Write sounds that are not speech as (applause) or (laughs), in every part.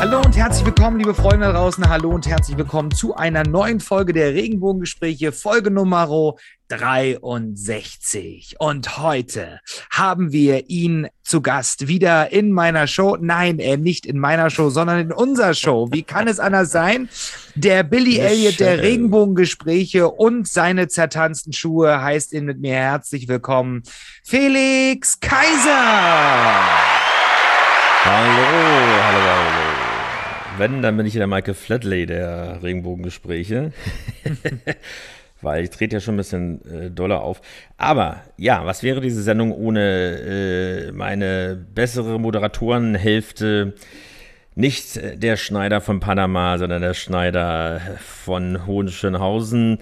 Hallo und herzlich willkommen, liebe Freunde da draußen. Hallo und herzlich willkommen zu einer neuen Folge der Regenbogengespräche, Folge Nummer 63. Und heute haben wir ihn zu Gast wieder in meiner Show. Nein, äh, nicht in meiner Show, sondern in unserer Show. Wie kann es anders sein? Der Billy Elliot der Regenbogengespräche und seine zertanzten Schuhe heißt ihn mit mir herzlich willkommen. Felix Kaiser! Hallo, hallo, hallo wenn, dann bin ich der Michael Flatley der Regenbogengespräche. (laughs) Weil ich trete ja schon ein bisschen äh, doller auf. Aber ja, was wäre diese Sendung ohne äh, meine bessere Moderatorenhälfte? Nicht der Schneider von Panama, sondern der Schneider von Hohenschönhausen.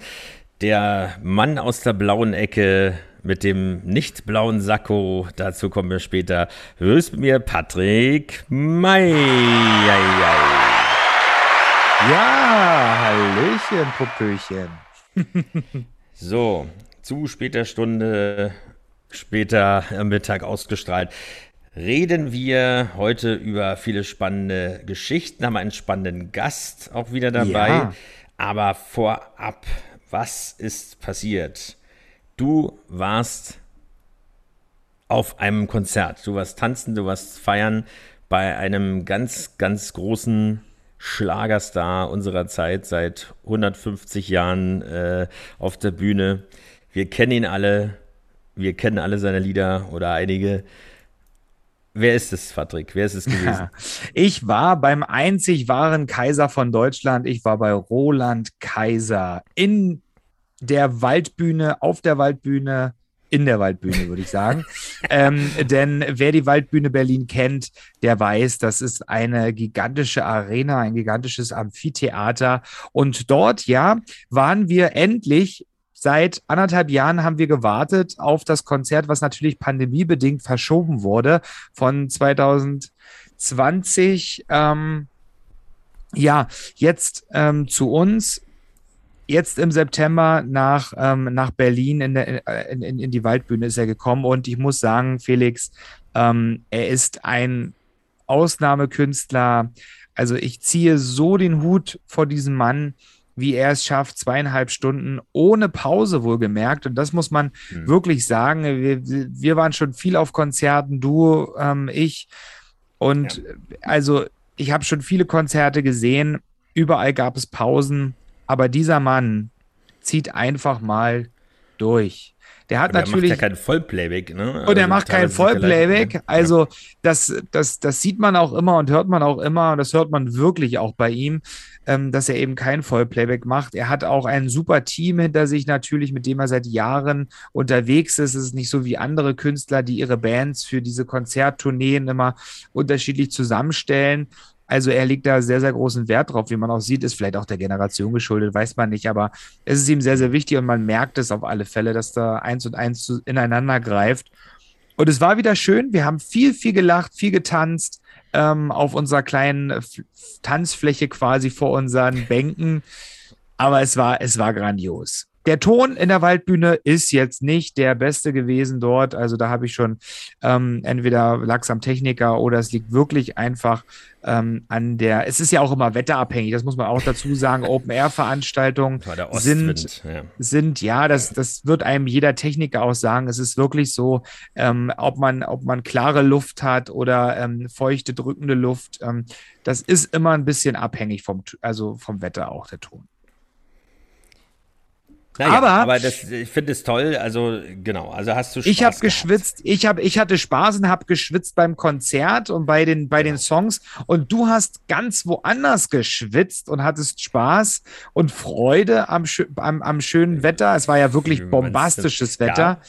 Der Mann aus der blauen Ecke mit dem nicht blauen Sakko. Dazu kommen wir später. Grüß mir Patrick May. Ja, Hallöchen, Popöchen. (laughs) so, zu später Stunde, später am Mittag ausgestrahlt, reden wir heute über viele spannende Geschichten, haben einen spannenden Gast auch wieder dabei. Ja. Aber vorab, was ist passiert? Du warst auf einem Konzert, du warst tanzen, du warst feiern bei einem ganz, ganz großen Schlagerstar unserer Zeit, seit 150 Jahren äh, auf der Bühne. Wir kennen ihn alle, wir kennen alle seine Lieder oder einige. Wer ist es, Patrick? Wer ist es gewesen? Ja, ich war beim einzig wahren Kaiser von Deutschland. Ich war bei Roland Kaiser in der Waldbühne, auf der Waldbühne in der Waldbühne, würde ich sagen. (laughs) ähm, denn wer die Waldbühne Berlin kennt, der weiß, das ist eine gigantische Arena, ein gigantisches Amphitheater. Und dort, ja, waren wir endlich Seit anderthalb Jahren haben wir gewartet auf das Konzert, was natürlich pandemiebedingt verschoben wurde von 2020. Ähm, ja, jetzt ähm, zu uns jetzt im September nach, ähm, nach Berlin in, der, in, in, in, die Waldbühne ist er gekommen und ich muss sagen, Felix, ähm, er ist ein Ausnahmekünstler. Also ich ziehe so den Hut vor diesem Mann, wie er es schafft, zweieinhalb Stunden ohne Pause wohlgemerkt. Und das muss man mhm. wirklich sagen. Wir, wir waren schon viel auf Konzerten, du, ähm, ich. Und ja. also ich habe schon viele Konzerte gesehen. Überall gab es Pausen. Aber dieser Mann zieht einfach mal durch. Der hat Aber natürlich. Er macht ja kein Vollplayback, ne? Und er also macht kein Vollplayback. Also, das, das, das sieht man auch immer und hört man auch immer. Und das hört man wirklich auch bei ihm, ähm, dass er eben kein Vollplayback macht. Er hat auch ein super Team hinter sich, natürlich, mit dem er seit Jahren unterwegs ist. Es ist nicht so wie andere Künstler, die ihre Bands für diese Konzerttourneen immer unterschiedlich zusammenstellen. Also er legt da sehr, sehr großen Wert drauf, wie man auch sieht, ist vielleicht auch der Generation geschuldet, weiß man nicht, aber es ist ihm sehr, sehr wichtig und man merkt es auf alle Fälle, dass da eins und eins ineinander greift. Und es war wieder schön. Wir haben viel, viel gelacht, viel getanzt ähm, auf unserer kleinen F Tanzfläche quasi vor unseren Bänken. Aber es war, es war grandios der Ton in der Waldbühne ist jetzt nicht der beste gewesen dort. Also da habe ich schon ähm, entweder lag es am Techniker oder es liegt wirklich einfach ähm, an der. Es ist ja auch immer wetterabhängig, das muss man auch dazu sagen. Open-Air-Veranstaltungen sind, ja. sind, ja, das, das wird einem jeder Techniker auch sagen. Es ist wirklich so, ähm, ob, man, ob man klare Luft hat oder ähm, feuchte, drückende Luft. Ähm, das ist immer ein bisschen abhängig vom, also vom Wetter auch der Ton. Naja, aber, aber das, ich finde es toll. Also genau, also hast du Spaß Ich habe geschwitzt. Ich habe, ich hatte Spaß und habe geschwitzt beim Konzert und bei den bei genau. den Songs. Und du hast ganz woanders geschwitzt und hattest Spaß und Freude am, am, am schönen Wetter. Es war ja wirklich bombastisches Wetter.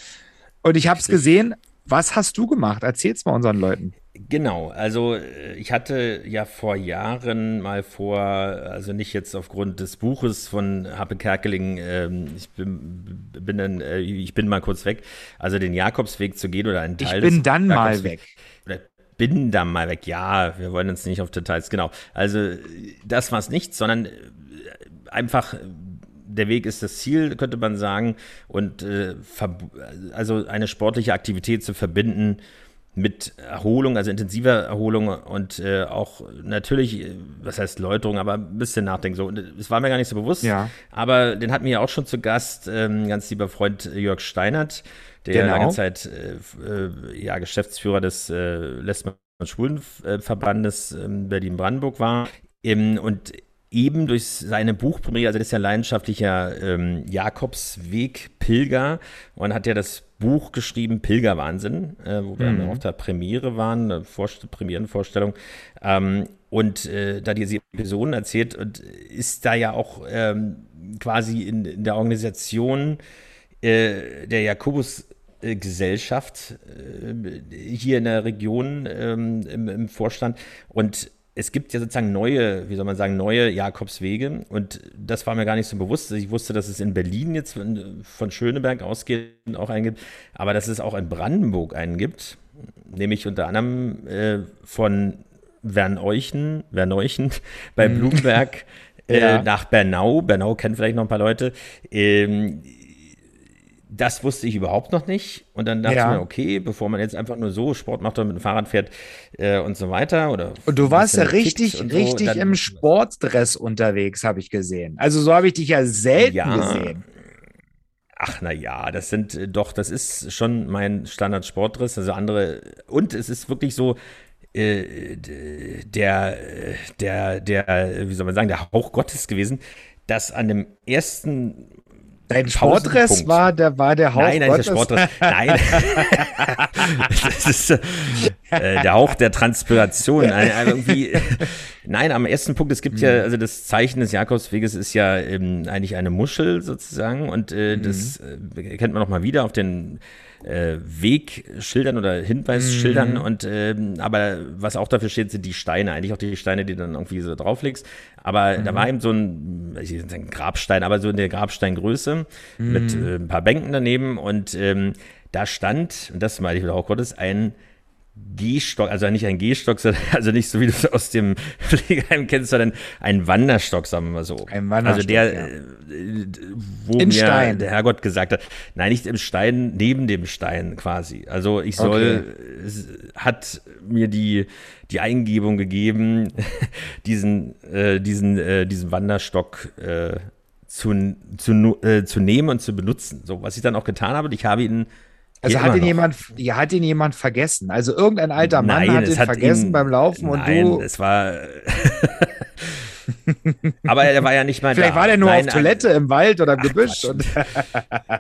Und ich habe es gesehen. Was hast du gemacht? Erzähl's mal unseren Leuten. Genau, also äh, ich hatte ja vor Jahren mal vor, also nicht jetzt aufgrund des Buches von Happe Kerkeling, ähm, ich bin, bin dann, äh, ich bin mal kurz weg, also den Jakobsweg zu gehen oder einen Teil Ich bin dann mal weg. Oder bin dann mal weg, ja, wir wollen uns nicht auf Details, genau. Also das war es nicht, sondern äh, einfach der Weg ist das Ziel, könnte man sagen. Und äh, also eine sportliche Aktivität zu verbinden mit Erholung, also intensiver Erholung und äh, auch natürlich, was heißt Läuterung, aber ein bisschen nachdenken. So, es war mir gar nicht so bewusst. Ja. Aber den hatten wir ja auch schon zu Gast, ähm, ganz lieber Freund Jörg Steinert, der genau. lange Zeit äh, äh, ja, Geschäftsführer des äh, Lesben- und Schwulenverbandes äh, Berlin-Brandenburg war. Ähm, und eben durch seine Buchpremiere, also das ist ja leidenschaftlicher ähm, Jakobsweg-Pilger und hat ja das Buch geschrieben, Pilgerwahnsinn, äh, wo wir mhm. auf der Premiere waren, eine Vorst Premierenvorstellung. Ähm, und äh, da diese Episoden erzählt und ist da ja auch ähm, quasi in, in, der Organisation äh, der Jakobus Gesellschaft äh, hier in der Region ähm, im, im Vorstand und es gibt ja sozusagen neue, wie soll man sagen, neue Jakobswege und das war mir gar nicht so bewusst. Ich wusste, dass es in Berlin jetzt von Schöneberg ausgehend auch einen gibt, aber dass es auch in Brandenburg einen gibt, nämlich unter anderem äh, von Verneuchen, Verneuchen bei mhm. Blumenberg (laughs) äh, nach Bernau. Bernau kennen vielleicht noch ein paar Leute. Ähm, das wusste ich überhaupt noch nicht. Und dann dachte ja. ich mir, okay, bevor man jetzt einfach nur so Sport macht oder mit dem Fahrrad fährt äh, und so weiter. Oder und du warst ja richtig, richtig so, im Sportdress unterwegs, habe ich gesehen. Also so habe ich dich ja selten ja. gesehen. Ach na ja, das sind äh, doch, das ist schon mein Standard-Sportdress. Also andere und es ist wirklich so, äh, der, der, der, wie soll man sagen, der Hauch Gottes gewesen, dass an dem ersten Dein Sportdress war der, war der Hauch Nein, nein, Gottes. der Sportdress. Nein. das ist äh, der Hauch der Transpiration. Nein, irgendwie, nein, am ersten Punkt, es gibt mhm. ja, also das Zeichen des Jakobsweges ist ja ähm, eigentlich eine Muschel sozusagen und äh, mhm. das äh, kennt man noch mal wieder auf den äh, Wegschildern oder Hinweisschildern mhm. und ähm, aber was auch dafür steht, sind die Steine, eigentlich auch die Steine, die du dann irgendwie so drauflegst. Aber mhm. da war eben so ein, ich will sagen Grabstein, aber so in der Grabsteingröße mhm. mit äh, ein paar Bänken daneben und ähm, da stand, und das meine ich wieder auch Gottes, ein Gehstock, also nicht ein Gehstock, (laughs) also nicht so wie du es aus dem (laughs) Pflegeheim kennst, sondern ein Wanderstock, sagen wir mal so. Ein Wanderstock. Also der, ja. Äh, wo In mir Stein. der Herrgott gesagt hat, nein, nicht im Stein, neben dem Stein quasi. Also ich soll, okay. hat mir die, die Eingebung gegeben, (laughs) diesen, äh, diesen, äh, diesen Wanderstock äh, zu, zu, äh, zu nehmen und zu benutzen. So, was ich dann auch getan habe, ich habe ihn also hat ihn, jemand, ja, hat ihn jemand vergessen. Also irgendein alter Mann nein, hat ihn hat vergessen ihn, beim Laufen nein, und du. Es war. (laughs) Aber er war ja nicht mal Vielleicht da. war der nur nein, auf Toilette im Wald oder im Gebüsch. (laughs)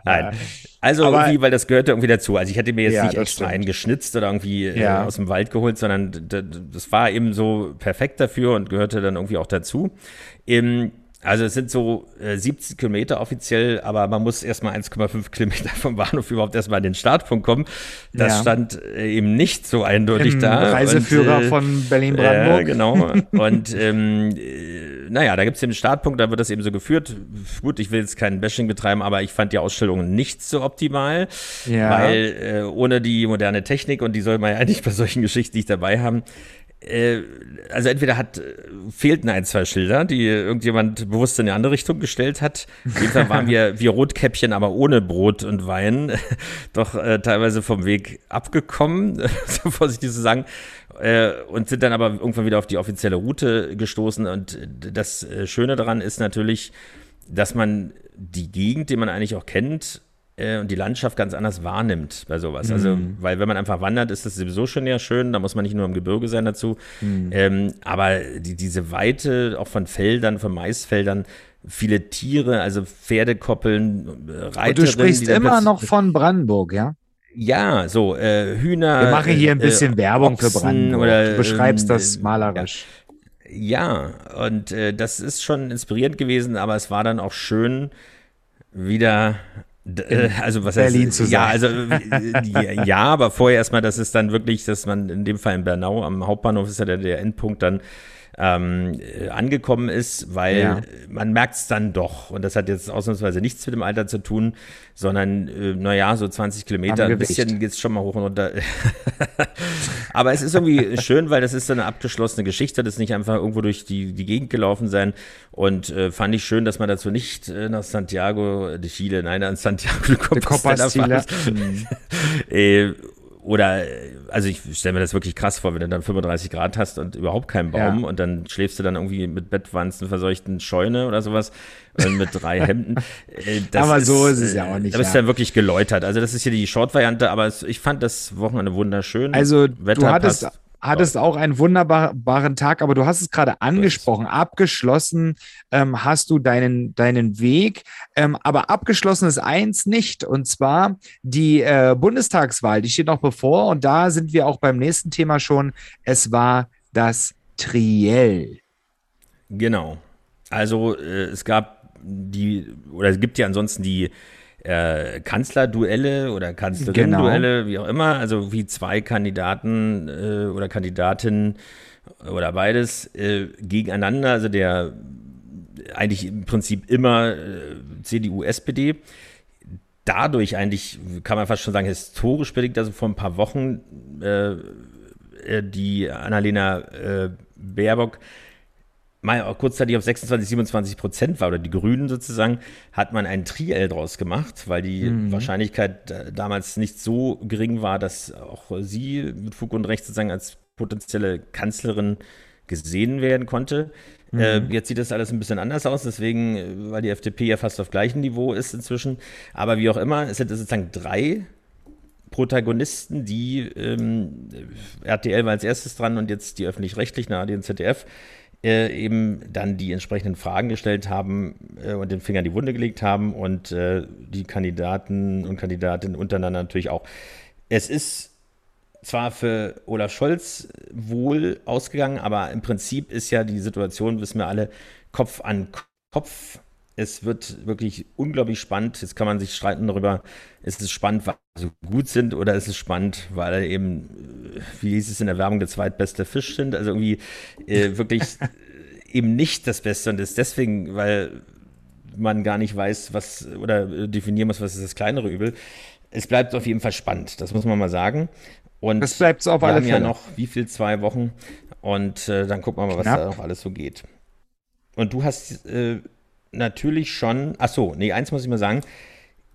nein. Also Aber, irgendwie, weil das gehörte irgendwie dazu. Also ich hätte mir jetzt ja, nicht extra einen geschnitzt oder irgendwie äh, ja. äh, aus dem Wald geholt, sondern das war eben so perfekt dafür und gehörte dann irgendwie auch dazu. Im, also es sind so äh, 70 Kilometer offiziell, aber man muss erstmal 1,5 Kilometer vom Bahnhof überhaupt erstmal an den Startpunkt kommen. Das ja. stand äh, eben nicht so eindeutig Im da. Reiseführer und, äh, von Berlin-Brandenburg. Genau. und ähm, äh, naja, da gibt es den Startpunkt, da wird das eben so geführt. Gut, ich will jetzt kein Bashing betreiben, aber ich fand die Ausstellung nicht so optimal, ja. weil äh, ohne die moderne Technik, und die soll man ja eigentlich bei solchen Geschichten nicht dabei haben, also entweder hat fehlten ein, zwei Schilder, die irgendjemand bewusst in eine andere Richtung gestellt hat. Auf jeden Fall waren wir wie Rotkäppchen, aber ohne Brot und Wein, (laughs) doch äh, teilweise vom Weg abgekommen, (laughs) so vorsichtig zu sagen, äh, und sind dann aber irgendwann wieder auf die offizielle Route gestoßen. Und das äh, Schöne daran ist natürlich, dass man die Gegend, die man eigentlich auch kennt, äh, und die Landschaft ganz anders wahrnimmt bei sowas. Also, mhm. Also, weil wenn man einfach wandert, ist das sowieso schon ja schön, da muss man nicht nur im Gebirge sein dazu. Mhm. Ähm, aber die, diese Weite auch von Feldern, von Maisfeldern, viele Tiere, also Pferdekoppeln, Reiterinnen. Und du sprichst immer noch von Brandenburg, ja? Ja, so äh, Hühner. Wir machen hier ein bisschen äh, Werbung Ochsen für Brandenburg. Oder, du beschreibst ähm, das malerisch. Ja, ja und äh, das ist schon inspirierend gewesen, aber es war dann auch schön, wieder äh, also was Berlin heißt, zu sein. Ja, also äh, ja, aber vorher erstmal, das ist dann wirklich, dass man in dem Fall in Bernau am Hauptbahnhof ist ja der, der Endpunkt dann ähm, äh, angekommen ist, weil ja. man merkt es dann doch. Und das hat jetzt ausnahmsweise nichts mit dem Alter zu tun, sondern, äh, naja, so 20 Kilometer, ein bisschen geht es schon mal hoch und runter. (laughs) Aber es ist irgendwie (laughs) schön, weil das ist eine abgeschlossene Geschichte, das ist nicht einfach irgendwo durch die, die Gegend gelaufen sein. Und äh, fand ich schön, dass man dazu nicht äh, nach Santiago de Chile, nein, an Santiago de Compostela mhm. (laughs) äh, oder, also ich stelle mir das wirklich krass vor, wenn du dann 35 Grad hast und überhaupt keinen Baum ja. und dann schläfst du dann irgendwie mit Bettwanzen verseuchten Scheune oder sowas und mit drei (laughs) Hemden. Äh, das aber ist, so ist es ja auch nicht. Da bist ja. du dann wirklich geläutert. Also das ist hier die Short-Variante, aber es, ich fand das Wochenende wunderschön. Also Wetter du hattest, passt hattest auch einen wunderbaren Tag, aber du hast es gerade angesprochen. Abgeschlossen ähm, hast du deinen, deinen Weg, ähm, aber abgeschlossen ist eins nicht, und zwar die äh, Bundestagswahl. Die steht noch bevor und da sind wir auch beim nächsten Thema schon. Es war das Triell. Genau. Also äh, es gab die, oder es gibt ja ansonsten die äh, Kanzlerduelle oder Kanzlerin-Duelle, genau. wie auch immer, also wie zwei Kandidaten äh, oder Kandidatinnen oder beides äh, gegeneinander, also der eigentlich im Prinzip immer äh, CDU, SPD. Dadurch eigentlich, kann man fast schon sagen, historisch bedingt, also vor ein paar Wochen äh, äh, die Annalena Baerbock mal kurzzeitig auf 26, 27 Prozent war, oder die Grünen sozusagen, hat man ein Triell draus gemacht, weil die mhm. Wahrscheinlichkeit äh, damals nicht so gering war, dass auch sie mit Fug und Recht sozusagen als potenzielle Kanzlerin gesehen werden konnte. Mhm. Äh, jetzt sieht das alles ein bisschen anders aus, deswegen, äh, weil die FDP ja fast auf gleichem Niveau ist inzwischen. Aber wie auch immer, es sind sozusagen drei Protagonisten, die ähm, RTL war als erstes dran und jetzt die öffentlich-rechtlichen, ARD und ZDF, äh, eben dann die entsprechenden Fragen gestellt haben äh, und den Finger in die Wunde gelegt haben und äh, die Kandidaten und Kandidatinnen untereinander natürlich auch. Es ist zwar für Olaf Scholz wohl ausgegangen, aber im Prinzip ist ja die Situation, wissen wir alle, Kopf an Kopf es wird wirklich unglaublich spannend. Jetzt kann man sich streiten darüber, ist es spannend, weil sie so gut sind oder ist es spannend, weil eben, wie hieß es in der Werbung, der zweitbeste Fisch sind. Also irgendwie äh, (laughs) wirklich eben nicht das Beste und ist deswegen, weil man gar nicht weiß, was oder definieren muss, was ist das kleinere Übel. Es bleibt auf jeden Fall spannend, das muss man mal sagen. Und das bleibt auf alle Fälle. Wir haben ja noch, wie viel, zwei Wochen und äh, dann gucken wir mal, was Knapp. da noch alles so geht. Und du hast äh, natürlich schon, ach so, nee, eins muss ich mal sagen,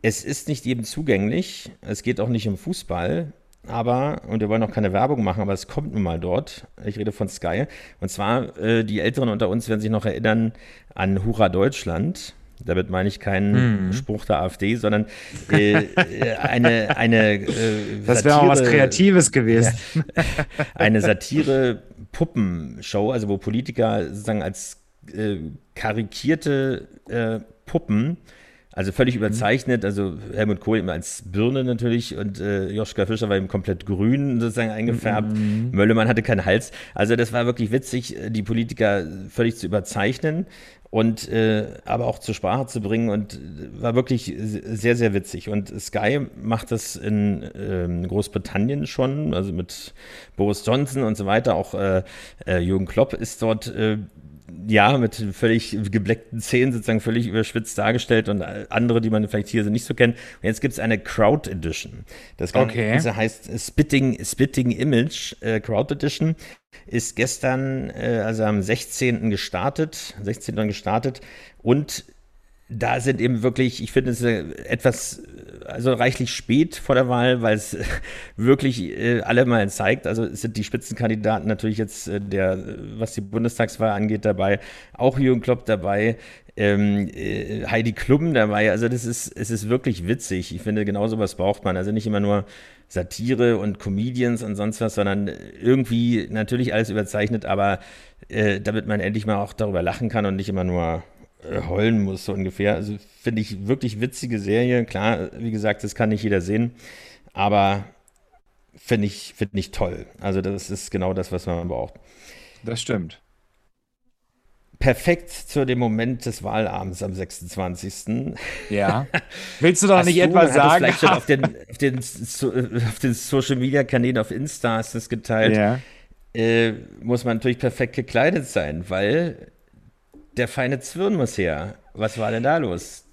es ist nicht jedem zugänglich, es geht auch nicht um Fußball, aber, und wir wollen auch keine Werbung machen, aber es kommt nun mal dort. Ich rede von Sky. Und zwar, äh, die Älteren unter uns werden sich noch erinnern an Hurra Deutschland. Damit meine ich keinen hm. Spruch der AfD, sondern äh, eine, eine äh, (laughs) Das wäre auch was Kreatives gewesen. (laughs) eine Satire-Puppenshow, also wo Politiker sozusagen als äh, karikierte äh, Puppen, also völlig überzeichnet, also Helmut Kohl immer als Birne natürlich und äh, Joschka Fischer war eben komplett grün sozusagen eingefärbt. Mhm. Möllemann hatte keinen Hals. Also das war wirklich witzig, die Politiker völlig zu überzeichnen und äh, aber auch zur Sprache zu bringen und war wirklich sehr, sehr witzig. Und Sky macht das in äh, Großbritannien schon, also mit Boris Johnson und so weiter. Auch äh, äh Jürgen Klopp ist dort äh, ja, mit völlig gebleckten Zähnen sozusagen völlig überschwitzt dargestellt und andere, die man vielleicht hier so nicht so kennt. Und jetzt gibt es eine Crowd Edition. Das Ganze okay. heißt Spitting, Spitting Image äh, Crowd Edition. Ist gestern, äh, also am 16. gestartet, 16. gestartet und da sind eben wirklich, ich finde es etwas, also reichlich spät vor der Wahl, weil es (laughs) wirklich äh, alle mal zeigt. Also es sind die Spitzenkandidaten natürlich jetzt, äh, der, was die Bundestagswahl angeht, dabei, auch Jürgen Klopp dabei, ähm, äh, Heidi Klum dabei. Also das ist, es ist wirklich witzig. Ich finde, genau sowas braucht man. Also nicht immer nur Satire und Comedians und sonst was, sondern irgendwie natürlich alles überzeichnet, aber äh, damit man endlich mal auch darüber lachen kann und nicht immer nur äh, heulen muss, so ungefähr. Also finde ich wirklich witzige Serie. Klar, wie gesagt, das kann nicht jeder sehen, aber finde ich, find ich toll. Also das ist genau das, was man braucht. Das stimmt. Perfekt zu dem Moment des Wahlabends am 26. Ja. (laughs) Willst du doch nicht du, etwa sagen? Vielleicht schon auf den, auf, den, auf den Social Media Kanälen auf Insta hast das geteilt. Ja. Äh, muss man natürlich perfekt gekleidet sein, weil der feine Zwirn muss her. Was war denn da los?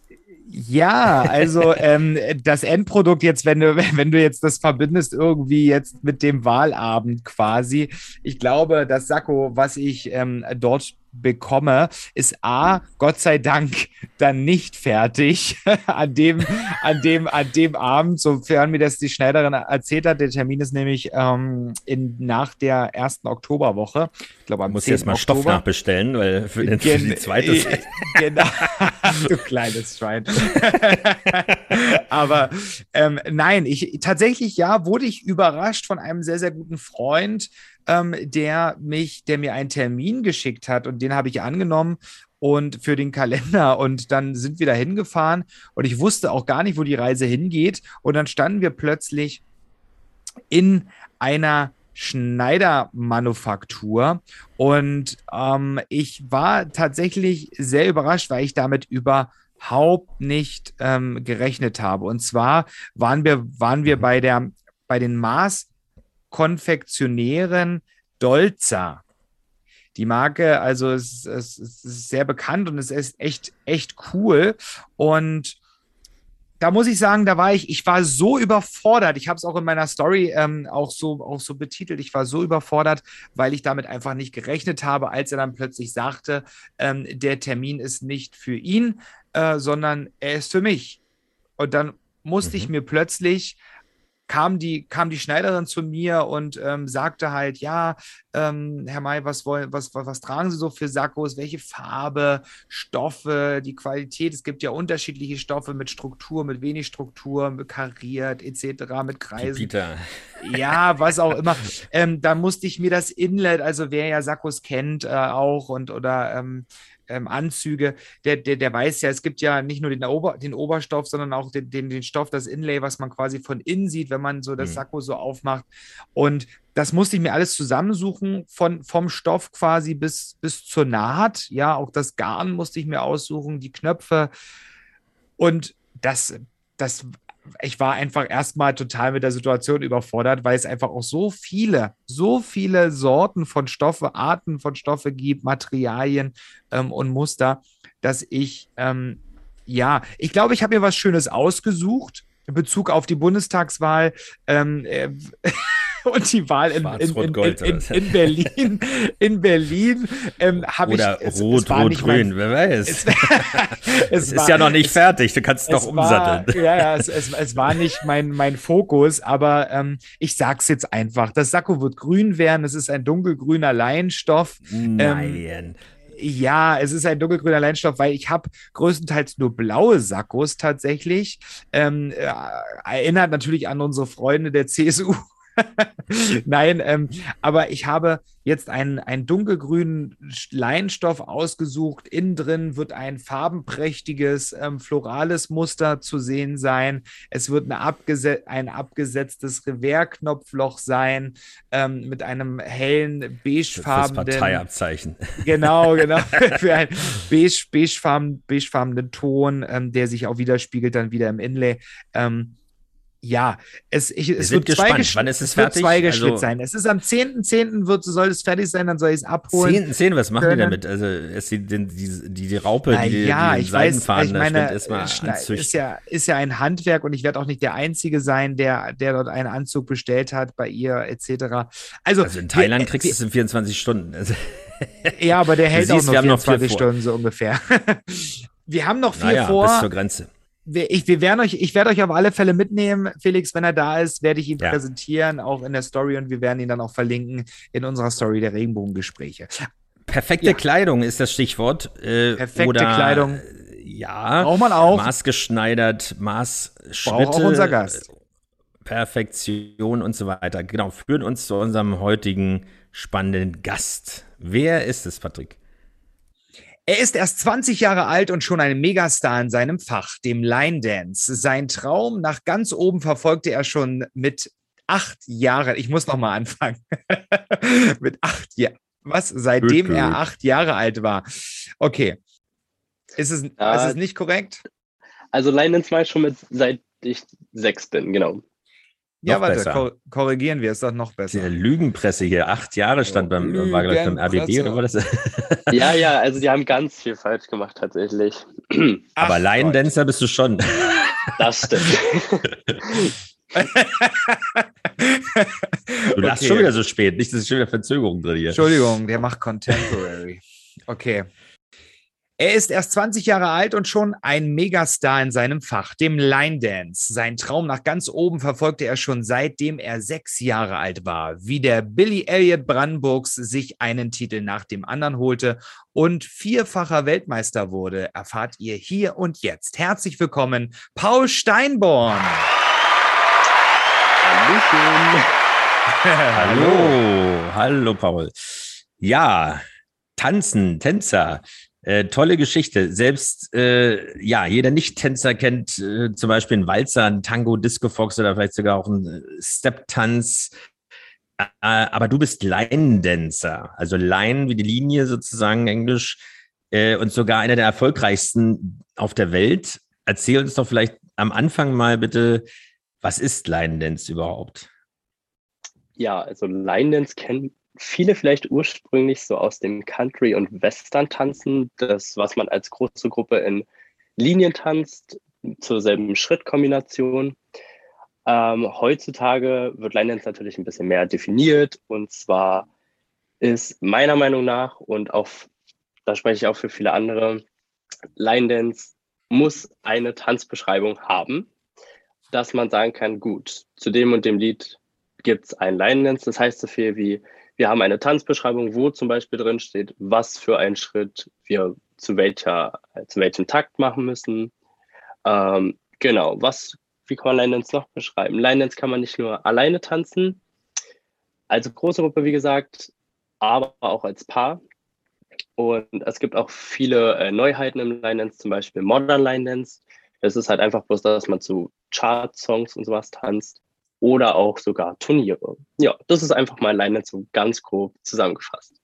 Ja, also (laughs) ähm, das Endprodukt jetzt, wenn du, (laughs) wenn du jetzt das verbindest irgendwie jetzt mit dem Wahlabend quasi, ich glaube, das Sakko, was ich ähm, dort bekomme, ist A, Gott sei Dank dann nicht fertig (laughs) an dem, an dem, an dem Abend, sofern mir das die Schneiderin erzählt hat. Der Termin ist nämlich ähm, in, nach der ersten Oktoberwoche. Ich glaube, am Muss jetzt mal Oktober. Stoff nachbestellen, weil für, den, für die zweite Seite. (laughs) Genau, (laughs) du kleines Schwein. Aber ähm, nein, ich tatsächlich ja, wurde ich überrascht von einem sehr, sehr guten Freund, ähm, der mich, der mir einen Termin geschickt hat und den habe ich angenommen und für den Kalender (laughs) und dann sind wir da hingefahren und ich wusste auch gar nicht, wo die Reise hingeht und dann standen wir plötzlich in einer Schneidermanufaktur und ähm, ich war tatsächlich sehr überrascht, weil ich damit überhaupt nicht ähm, gerechnet habe. Und zwar waren wir, waren wir bei der, bei den Maß Konfektionären Dolza. Die Marke, also es, es, es, ist sehr bekannt und es ist echt, echt cool. Und da muss ich sagen, da war ich, ich war so überfordert. Ich habe es auch in meiner Story ähm, auch, so, auch so betitelt. Ich war so überfordert, weil ich damit einfach nicht gerechnet habe, als er dann plötzlich sagte, ähm, der Termin ist nicht für ihn, äh, sondern er ist für mich. Und dann musste mhm. ich mir plötzlich kam die, kam die Schneiderin zu mir und ähm, sagte halt, ja, ähm, Herr May, was, wollen, was, was, was tragen Sie so für Sakkos? Welche Farbe, Stoffe, die Qualität? Es gibt ja unterschiedliche Stoffe mit Struktur, mit wenig Struktur, mit kariert etc., mit Kreisen. Peter. Ja, was auch immer. ähm, da musste ich mir das Inlet, also wer ja Sakkos kennt, äh, auch und oder ähm, Anzüge, der, der, der weiß ja, es gibt ja nicht nur den, Ober, den Oberstoff, sondern auch den, den, den Stoff, das Inlay, was man quasi von innen sieht, wenn man so das mhm. Sakko so aufmacht. Und das musste ich mir alles zusammensuchen, von, vom Stoff quasi bis, bis zur Naht. Ja, auch das Garn musste ich mir aussuchen, die Knöpfe. Und das, das ich war einfach erstmal total mit der Situation überfordert, weil es einfach auch so viele, so viele Sorten von Stoffe, Arten von Stoffe gibt, Materialien ähm, und Muster, dass ich, ähm, ja, ich glaube, ich habe mir was Schönes ausgesucht in Bezug auf die Bundestagswahl. Ähm, äh, (laughs) und die Wahl in, in, in, in Berlin, in Berlin ähm, habe ich. Oder rot, rot, grün, wer weiß. Es, (laughs) ist ja noch nicht fertig, du kannst es noch umsatteln. Ja, ja, (laughs) es, es, war nicht mein, mein Fokus, aber ähm, ich sag's jetzt einfach. Das Sakko wird grün werden, es ist ein dunkelgrüner Leinstoff. Nein. Ähm, ja, es ist ein dunkelgrüner Leinstoff, weil ich habe größtenteils nur blaue Sakkos tatsächlich. Ähm, äh, erinnert natürlich an unsere Freunde der CSU (laughs) Nein, ähm, aber ich habe jetzt einen, einen dunkelgrünen Leinstoff ausgesucht. Innen drin wird ein farbenprächtiges, ähm, florales Muster zu sehen sein. Es wird abgese ein abgesetztes Revers-Knopfloch sein ähm, mit einem hellen beigefarbenen. Parteiabzeichen. (laughs) Genau, genau. (laughs) für einen beige, beigefarben, beigefarbenen Ton, ähm, der sich auch widerspiegelt dann wieder im Inlay. Ähm, ja, es, ich, es wird gespannt. Wann ist es fertig? Wird also, sein. Es ist am 10.10. Wird, soll es fertig sein, dann soll ich es abholen. 10.10. was machen die damit? Also ist die, die, die, die Raupe, Na, die, ja, die ich weiß, ich meine, ist ja, ist ja ein Handwerk und ich werde auch nicht der Einzige sein, der, der dort einen Anzug bestellt hat bei ihr etc. Also, also in Thailand wir, kriegst du es in 24 Stunden. (laughs) Also ja, aber der hält siehst, auch noch 24 Stunden so ungefähr. (laughs) wir haben noch viel naja, vor. Bis zur Grenze ich, wir werden euch, ich werde euch auf alle Fälle mitnehmen. Felix, wenn er da ist, werde ich ihn ja. präsentieren, auch in der Story und wir werden ihn dann auch verlinken in unserer Story der Regenbogengespräche. Perfekte ja. Kleidung ist das Stichwort. Äh, Perfekte oder, Kleidung. Ja. Braucht man auch. Maßgeschneidert, Maßschnitte. Braucht auch unser Gast. Perfektion und so weiter. Genau, führen uns zu unserem heutigen spannenden Gast. Wer ist es, Patrick? Er ist erst 20 Jahre alt und schon ein Megastar in seinem Fach, dem Line Dance. Sein Traum nach ganz oben verfolgte er schon mit acht Jahren. Ich muss noch mal anfangen. (laughs) mit acht Jahren. Was? Seitdem gut, er acht Jahre alt war. Okay. Ist es, ja, ist es nicht korrekt? Also Line Dance mache ich schon mit, seit ich sechs bin, genau. Ja, warte, besser. korrigieren wir, ist doch noch besser. Die Lügenpresse hier, acht Jahre stand beim, war gleich beim RBB oder war das? (laughs) ja, ja, also die haben ganz viel falsch gemacht tatsächlich. Aber Laiendancer bist du schon. Das stimmt. du lachst okay. schon wieder so spät, nicht, dass es schon wieder Verzögerung drin hier. Entschuldigung, der macht Contemporary. Okay. Er ist erst 20 Jahre alt und schon ein Megastar in seinem Fach, dem Line Dance. Sein Traum nach ganz oben verfolgte er schon seitdem er sechs Jahre alt war. Wie der Billy Elliott Brandenburgs sich einen Titel nach dem anderen holte und vierfacher Weltmeister wurde, erfahrt ihr hier und jetzt. Herzlich willkommen, Paul Steinborn. (laughs) hallo, hallo Paul. Ja, Tanzen, Tänzer, äh, tolle Geschichte. Selbst äh, ja, jeder Nicht-Tänzer kennt äh, zum Beispiel einen Walzer, einen Tango, Disco Fox oder vielleicht sogar auch einen äh, Step-Tanz. Äh, aber du bist Line-Dancer, also Line wie die Linie sozusagen Englisch äh, und sogar einer der erfolgreichsten auf der Welt. Erzähl uns doch vielleicht am Anfang mal bitte, was ist Line Dance überhaupt? Ja, also Line Dance kennen viele vielleicht ursprünglich so aus dem Country- und Western-Tanzen, das, was man als große Gruppe in Linien tanzt, zur selben Schrittkombination. Ähm, heutzutage wird Line Dance natürlich ein bisschen mehr definiert und zwar ist meiner Meinung nach und auch, da spreche ich auch für viele andere, Line Dance muss eine Tanzbeschreibung haben, dass man sagen kann, gut, zu dem und dem Lied gibt es ein Line Dance. Das heißt so viel wie, wir haben eine Tanzbeschreibung, wo zum Beispiel drin steht, was für einen Schritt wir zu, welcher, zu welchem Takt machen müssen. Ähm, genau, was, wie kann man Line Dance noch beschreiben? Line Dance kann man nicht nur alleine tanzen, als große Gruppe, wie gesagt, aber auch als Paar. Und es gibt auch viele äh, Neuheiten im Line Dance, zum Beispiel Modern Line Dance. Es ist halt einfach bloß, dass man zu Chart-Songs und sowas tanzt oder auch sogar Turniere. Ja, das ist einfach mal Line Dance ganz grob zusammengefasst.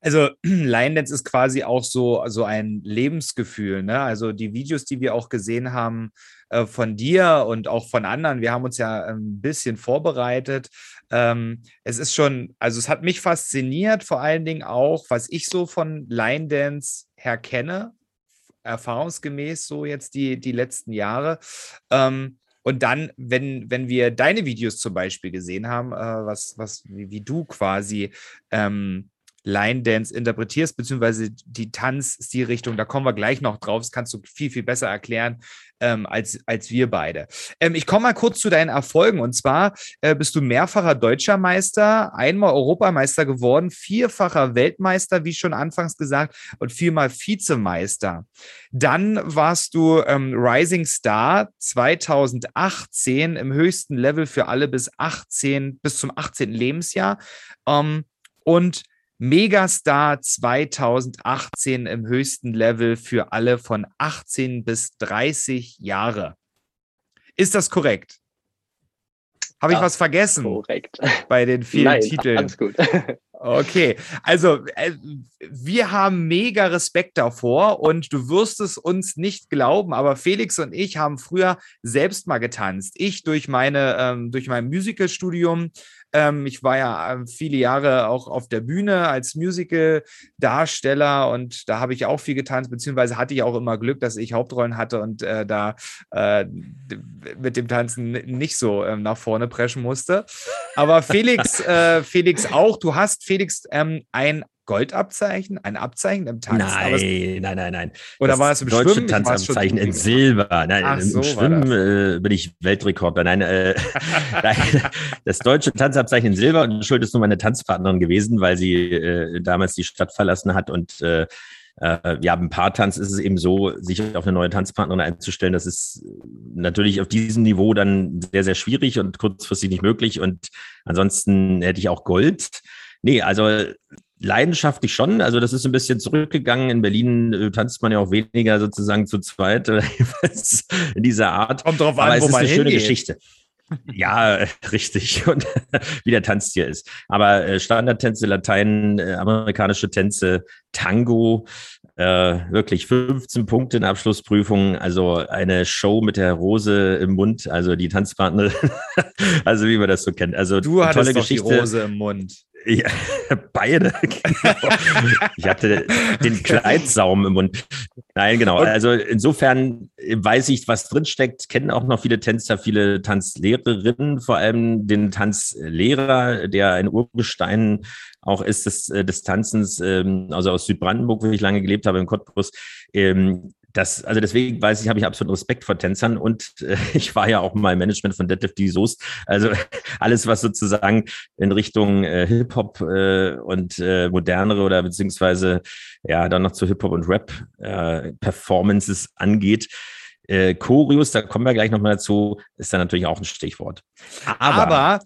Also (clears throat) Line Dance ist quasi auch so, so ein Lebensgefühl. Ne? Also die Videos, die wir auch gesehen haben äh, von dir und auch von anderen, wir haben uns ja ein bisschen vorbereitet. Ähm, es ist schon, also es hat mich fasziniert, vor allen Dingen auch, was ich so von Line Dance her kenne erfahrungsgemäß so jetzt die, die letzten Jahre. Ähm, und dann, wenn, wenn wir deine Videos zum Beispiel gesehen haben, äh, was, was, wie, wie, du quasi ähm, Line Dance interpretierst, beziehungsweise die Tanzstilrichtung, da kommen wir gleich noch drauf, das kannst du viel, viel besser erklären ähm, als, als wir beide. Ähm, ich komme mal kurz zu deinen Erfolgen und zwar äh, bist du mehrfacher deutscher Meister, einmal Europameister geworden, vierfacher Weltmeister, wie schon anfangs gesagt, und viermal Vizemeister. Dann warst du ähm, Rising Star 2018 im höchsten Level für alle bis 18, bis zum 18. Lebensjahr. Ähm, und Megastar 2018 im höchsten Level für alle von 18 bis 30 Jahre. Ist das korrekt? Habe ich was vergessen? Korrekt. Bei den vielen Nein, Titeln. Alles gut. Okay, also äh, wir haben mega Respekt davor und du wirst es uns nicht glauben, aber Felix und ich haben früher selbst mal getanzt. Ich durch meine ähm, durch mein Musicalstudium ähm, ich war ja äh, viele Jahre auch auf der Bühne als Musical-Darsteller und da habe ich auch viel getanzt, beziehungsweise hatte ich auch immer Glück, dass ich Hauptrollen hatte und äh, da äh, mit dem Tanzen nicht so äh, nach vorne preschen musste. Aber Felix, äh, Felix auch, du hast Felix ähm, ein Goldabzeichen, ein Abzeichen im Tanz? Nein, nein, nein, nein. Oder das war es im deutsche Schwimmen? Tanzabzeichen in Silber. Nein, Ach, im so Schwimmen äh, bin ich Weltrekordler. Nein, äh, (laughs) das deutsche Tanzabzeichen in Silber und Schuld ist nur meine Tanzpartnerin gewesen, weil sie äh, damals die Stadt verlassen hat und äh, äh, ja, im Paartanz ist es eben so, sich auf eine neue Tanzpartnerin einzustellen. Das ist natürlich auf diesem Niveau dann sehr, sehr schwierig und kurzfristig nicht möglich. Und ansonsten hätte ich auch Gold. Nee, also leidenschaftlich schon. Also das ist ein bisschen zurückgegangen. In Berlin äh, tanzt man ja auch weniger sozusagen zu zweit oder (laughs) in dieser Art. Kommt drauf an, Aber es wo ist man eine schöne Geschichte. Ja, (laughs) richtig. Und (laughs) wie der Tanz hier ist. Aber äh, Standardtänze, Latein, äh, amerikanische Tänze, Tango, Äh, wirklich 15 Punkte in Abschlussprüfung, also eine Show mit der Rose im Mund, also die Tanzpartnerin, also wie man das so kennt. Also du hattest tolle Geschichte. die Rose im Mund. Ja, (laughs) beide. (laughs) ich hatte den Kleidsaum im Mund. Nein, genau. Also insofern weiß ich, was drinsteckt. Kennen auch noch viele Tänzer, viele Tanzlehrerinnen, vor allem den Tanzlehrer, der ein Urgestein auch ist des, äh, des Tanzens, ähm, also aus Südbrandenburg, wo ich lange gelebt habe, in Cottbus. Ähm, das, also deswegen weiß ich, habe ich absoluten Respekt vor Tänzern und äh, (laughs) ich war ja auch mal im Management von Deadlift die Soest. Also (laughs) alles, was sozusagen in Richtung äh, Hip-Hop äh, und äh, modernere oder beziehungsweise ja dann noch zu Hip-Hop und Rap-Performances äh, angeht. Äh, Choreos, da kommen wir gleich nochmal dazu, ist dann natürlich auch ein Stichwort. Aber, aber,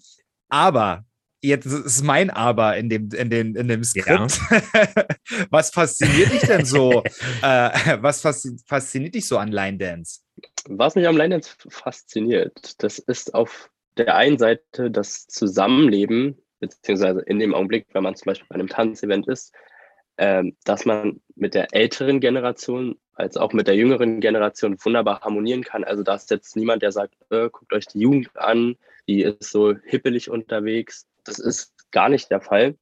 aber jetzt ist mein Aber in dem, in dem, in dem Skript. Ja. (laughs) was fasziniert dich denn so? (laughs) äh, was fasziniert dich so an Line Dance? Was mich am Line Dance fasziniert, das ist auf der einen Seite das Zusammenleben, beziehungsweise in dem Augenblick, wenn man zum Beispiel bei einem Tanzevent ist, äh, dass man mit der älteren Generation als auch mit der jüngeren Generation wunderbar harmonieren kann. Also da ist jetzt niemand, der sagt, äh, guckt euch die Jugend an, die ist so hippelig unterwegs. Das ist gar nicht der Fall.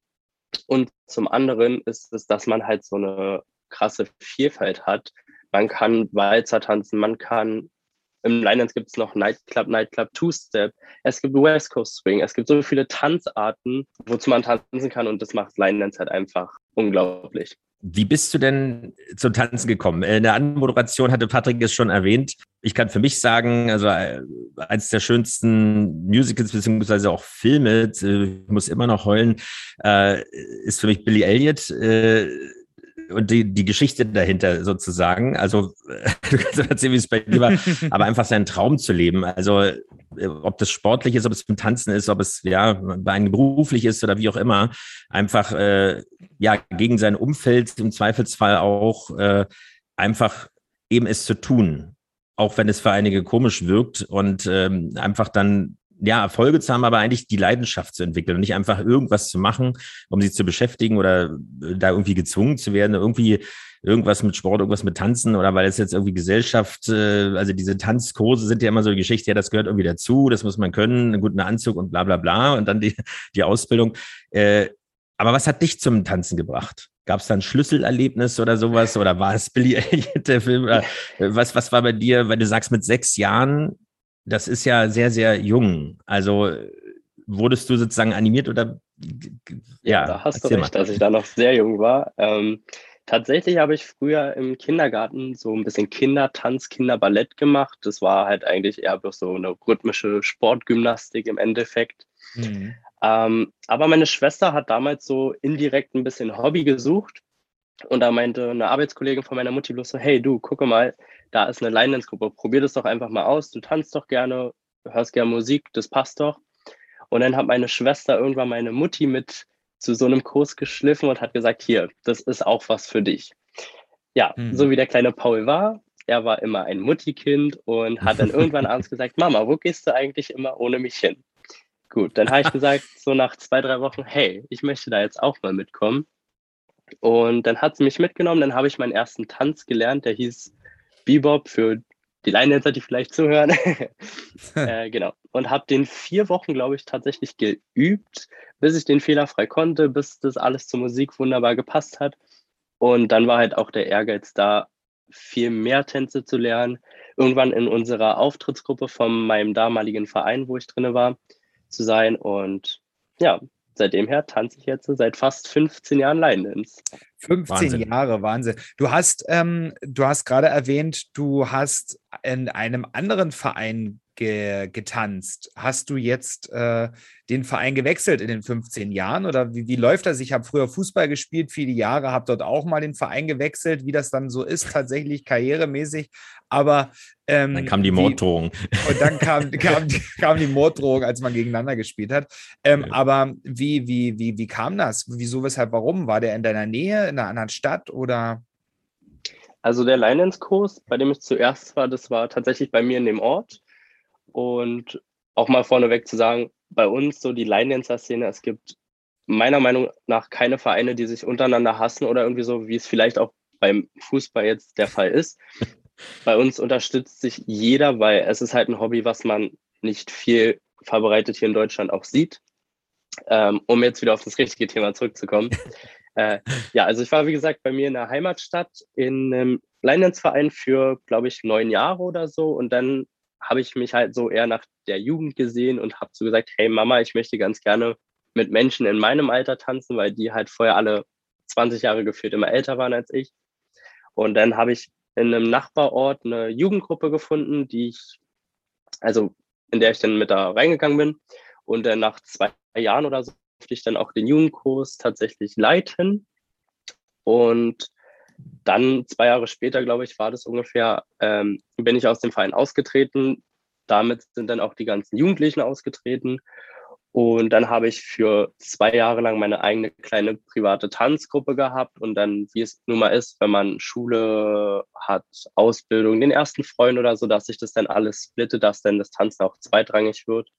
Und zum anderen ist es, dass man halt so eine krasse Vielfalt hat. Man kann Walzer tanzen, man kann im Linelands gibt es noch Nightclub, Nightclub, Two-Step. Es gibt West Coast Swing. Es gibt so viele Tanzarten, wozu man tanzen kann und das macht Linelands halt einfach unglaublich. Wie bist du denn zum Tanzen gekommen? In der Anmoderation hatte Patrick es schon erwähnt. Ich kann für mich sagen, also äh, eines der schönsten Musicals beziehungsweise auch Filme, äh, ich muss immer noch heulen, äh, ist für mich Billy Elliot und die, die Geschichte dahinter sozusagen. Also, (laughs) du kannst erzählen, wie es bei dir war, (laughs) aber einfach seinen Traum zu leben. Also, ob das sportlich ist, ob es beim Tanzen ist, ob es ja bei einem beruflich ist oder wie auch immer, einfach äh, ja gegen sein Umfeld im Zweifelsfall auch äh, einfach eben es zu tun, auch wenn es für einige komisch wirkt und ähm, einfach dann ja, Erfolge zu haben, aber eigentlich die Leidenschaft zu entwickeln und nicht einfach irgendwas zu machen, um sich zu beschäftigen oder äh, da irgendwie gezwungen zu werden, irgendwie irgendwas mit Sport, irgendwas mit Tanzen oder weil es jetzt irgendwie Gesellschaft, äh, also diese Tanzkurse sind ja immer so die Geschichte, ja, das gehört irgendwie dazu, das muss man können, einen guten Anzug und bla bla bla und dann die, (laughs) die Ausbildung. Äh, aber was hat dich zum Tanzen gebracht? Gab es da ein Schlüsselerlebnis oder sowas? Oder war es Billy Elliot, der Film? Was, was war bei dir, wenn du sagst, mit sechs Jahren das ist ja sehr, sehr jung. Also wurdest du sozusagen animiert oder? Ja, da hast du recht, mal. dass ich da noch sehr jung war. Ähm, tatsächlich habe ich früher im Kindergarten so ein bisschen Kindertanz, Kinderballett gemacht. Das war halt eigentlich eher bloß so eine rhythmische Sportgymnastik im Endeffekt. Mhm. Ähm, aber meine Schwester hat damals so indirekt ein bisschen Hobby gesucht. Und da meinte eine Arbeitskollegin von meiner Mutti bloß so, hey du, gucke mal, da ist eine Line-Dance-Gruppe, probier das doch einfach mal aus, du tanzt doch gerne, hörst gerne Musik, das passt doch. Und dann hat meine Schwester irgendwann meine Mutti mit zu so einem Kurs geschliffen und hat gesagt, hier, das ist auch was für dich. Ja, mhm. so wie der kleine Paul war, er war immer ein Mutti-Kind und hat dann irgendwann (laughs) abends gesagt, Mama, wo gehst du eigentlich immer ohne mich hin? Gut, dann habe ich gesagt, so nach zwei, drei Wochen, hey, ich möchte da jetzt auch mal mitkommen. Und dann hat sie mich mitgenommen, dann habe ich meinen ersten Tanz gelernt, der hieß Bebop für die Line-Dancer, die vielleicht zuhören. (laughs) äh, genau. Und habe den vier Wochen, glaube ich, tatsächlich geübt, bis ich den fehlerfrei konnte, bis das alles zur Musik wunderbar gepasst hat. Und dann war halt auch der Ehrgeiz da, viel mehr Tänze zu lernen. Irgendwann in unserer Auftrittsgruppe von meinem damaligen Verein, wo ich drin war, zu sein. Und ja, seitdem her tanze ich jetzt seit fast 15 Jahren Line Dance. 15 Wahnsinn. Jahre, Wahnsinn. Du hast, ähm, du hast gerade erwähnt, du hast in einem anderen Verein ge getanzt. Hast du jetzt äh, den Verein gewechselt in den 15 Jahren oder wie, wie läuft das? Ich habe früher Fußball gespielt, viele Jahre, habe dort auch mal den Verein gewechselt, wie das dann so ist, tatsächlich karrieremäßig. Aber ähm, dann kam die Morddrohung. Und dann kam, (laughs) kam, kam die Morddrohung, als man gegeneinander gespielt hat. Ähm, ja. Aber wie, wie, wie, wie kam das? Wieso, weshalb, warum? War der in deiner Nähe, in einer anderen Stadt oder? Also der Leinens-Kurs, bei dem ich zuerst war, das war tatsächlich bei mir in dem Ort. Und auch mal vorneweg zu sagen, bei uns so die Line-Dancer-Szene, es gibt meiner Meinung nach keine Vereine, die sich untereinander hassen oder irgendwie so, wie es vielleicht auch beim Fußball jetzt der Fall ist. (laughs) Bei uns unterstützt sich jeder, weil es ist halt ein Hobby, was man nicht viel verbreitet hier in Deutschland auch sieht. Ähm, um jetzt wieder auf das richtige Thema zurückzukommen. (laughs) äh, ja, also ich war, wie gesagt, bei mir in der Heimatstadt in einem Leinenverein für, glaube ich, neun Jahre oder so. Und dann habe ich mich halt so eher nach der Jugend gesehen und habe so gesagt, hey Mama, ich möchte ganz gerne mit Menschen in meinem Alter tanzen, weil die halt vorher alle 20 Jahre gefühlt immer älter waren als ich. Und dann habe ich in einem Nachbarort eine Jugendgruppe gefunden, die ich, also in der ich dann mit da reingegangen bin. Und dann nach zwei Jahren oder so durfte ich dann auch den Jugendkurs tatsächlich leiten. Und dann zwei Jahre später, glaube ich, war das ungefähr, ähm, bin ich aus dem Verein ausgetreten. Damit sind dann auch die ganzen Jugendlichen ausgetreten. Und dann habe ich für zwei Jahre lang meine eigene kleine private Tanzgruppe gehabt. Und dann, wie es nun mal ist, wenn man Schule hat, Ausbildung, den ersten Freund oder so, dass sich das dann alles splittet, dass dann das Tanzen auch zweitrangig wird.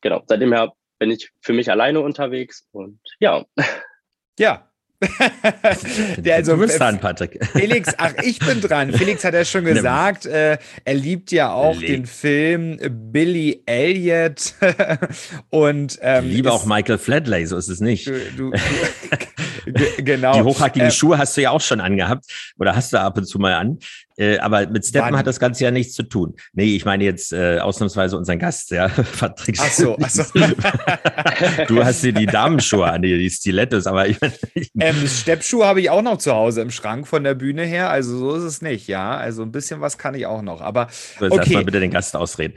Genau, seitdem her bin ich für mich alleine unterwegs und ja. Ja, (laughs) der, also, du bist dran, Patrick. (laughs) Felix, ach, ich bin dran. Felix hat ja schon (laughs) gesagt, äh, er liebt ja auch Billy. den Film Billy Elliot. und ähm, ich liebe auch Michael Flatley, so ist es nicht. Du, du, genau. Die hochhackigen ähm, Schuhe hast du ja auch schon angehabt oder hast du ab und zu mal an. Äh, aber mit Steppen hat das Ganze ja nichts zu tun. Nee, ich meine jetzt äh, ausnahmsweise unseren Gast, ja, (laughs) Patrick. Ach so, ach so. du hast dir die Damenschuhe an, die, die Stilettos, aber ich meine. Ähm, Steppschuhe habe ich auch noch zu Hause im Schrank von der Bühne her, also so ist es nicht, ja. Also ein bisschen was kann ich auch noch, aber. So, jetzt okay. mal bitte den Gast ausreden.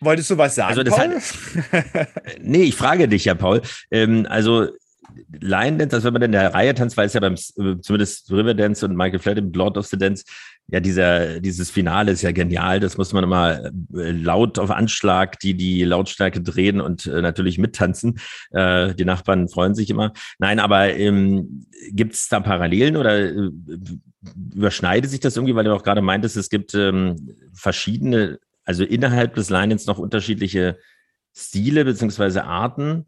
Wolltest du was sagen, also Paul? Hat, nee, ich frage dich ja, Paul. Ähm, also Line Dance, also wenn man in der Reihe tanzt, weil es ja beim, zumindest Riverdance und Michael Flatt im Lord of the Dance, ja, dieser, dieses Finale ist ja genial. Das muss man immer äh, laut auf Anschlag, die die Lautstärke drehen und äh, natürlich mittanzen. Äh, die Nachbarn freuen sich immer. Nein, aber ähm, gibt es da Parallelen oder äh, überschneidet sich das irgendwie, weil du auch gerade meintest, es gibt ähm, verschiedene, also innerhalb des Line-Dance noch unterschiedliche Stile beziehungsweise Arten?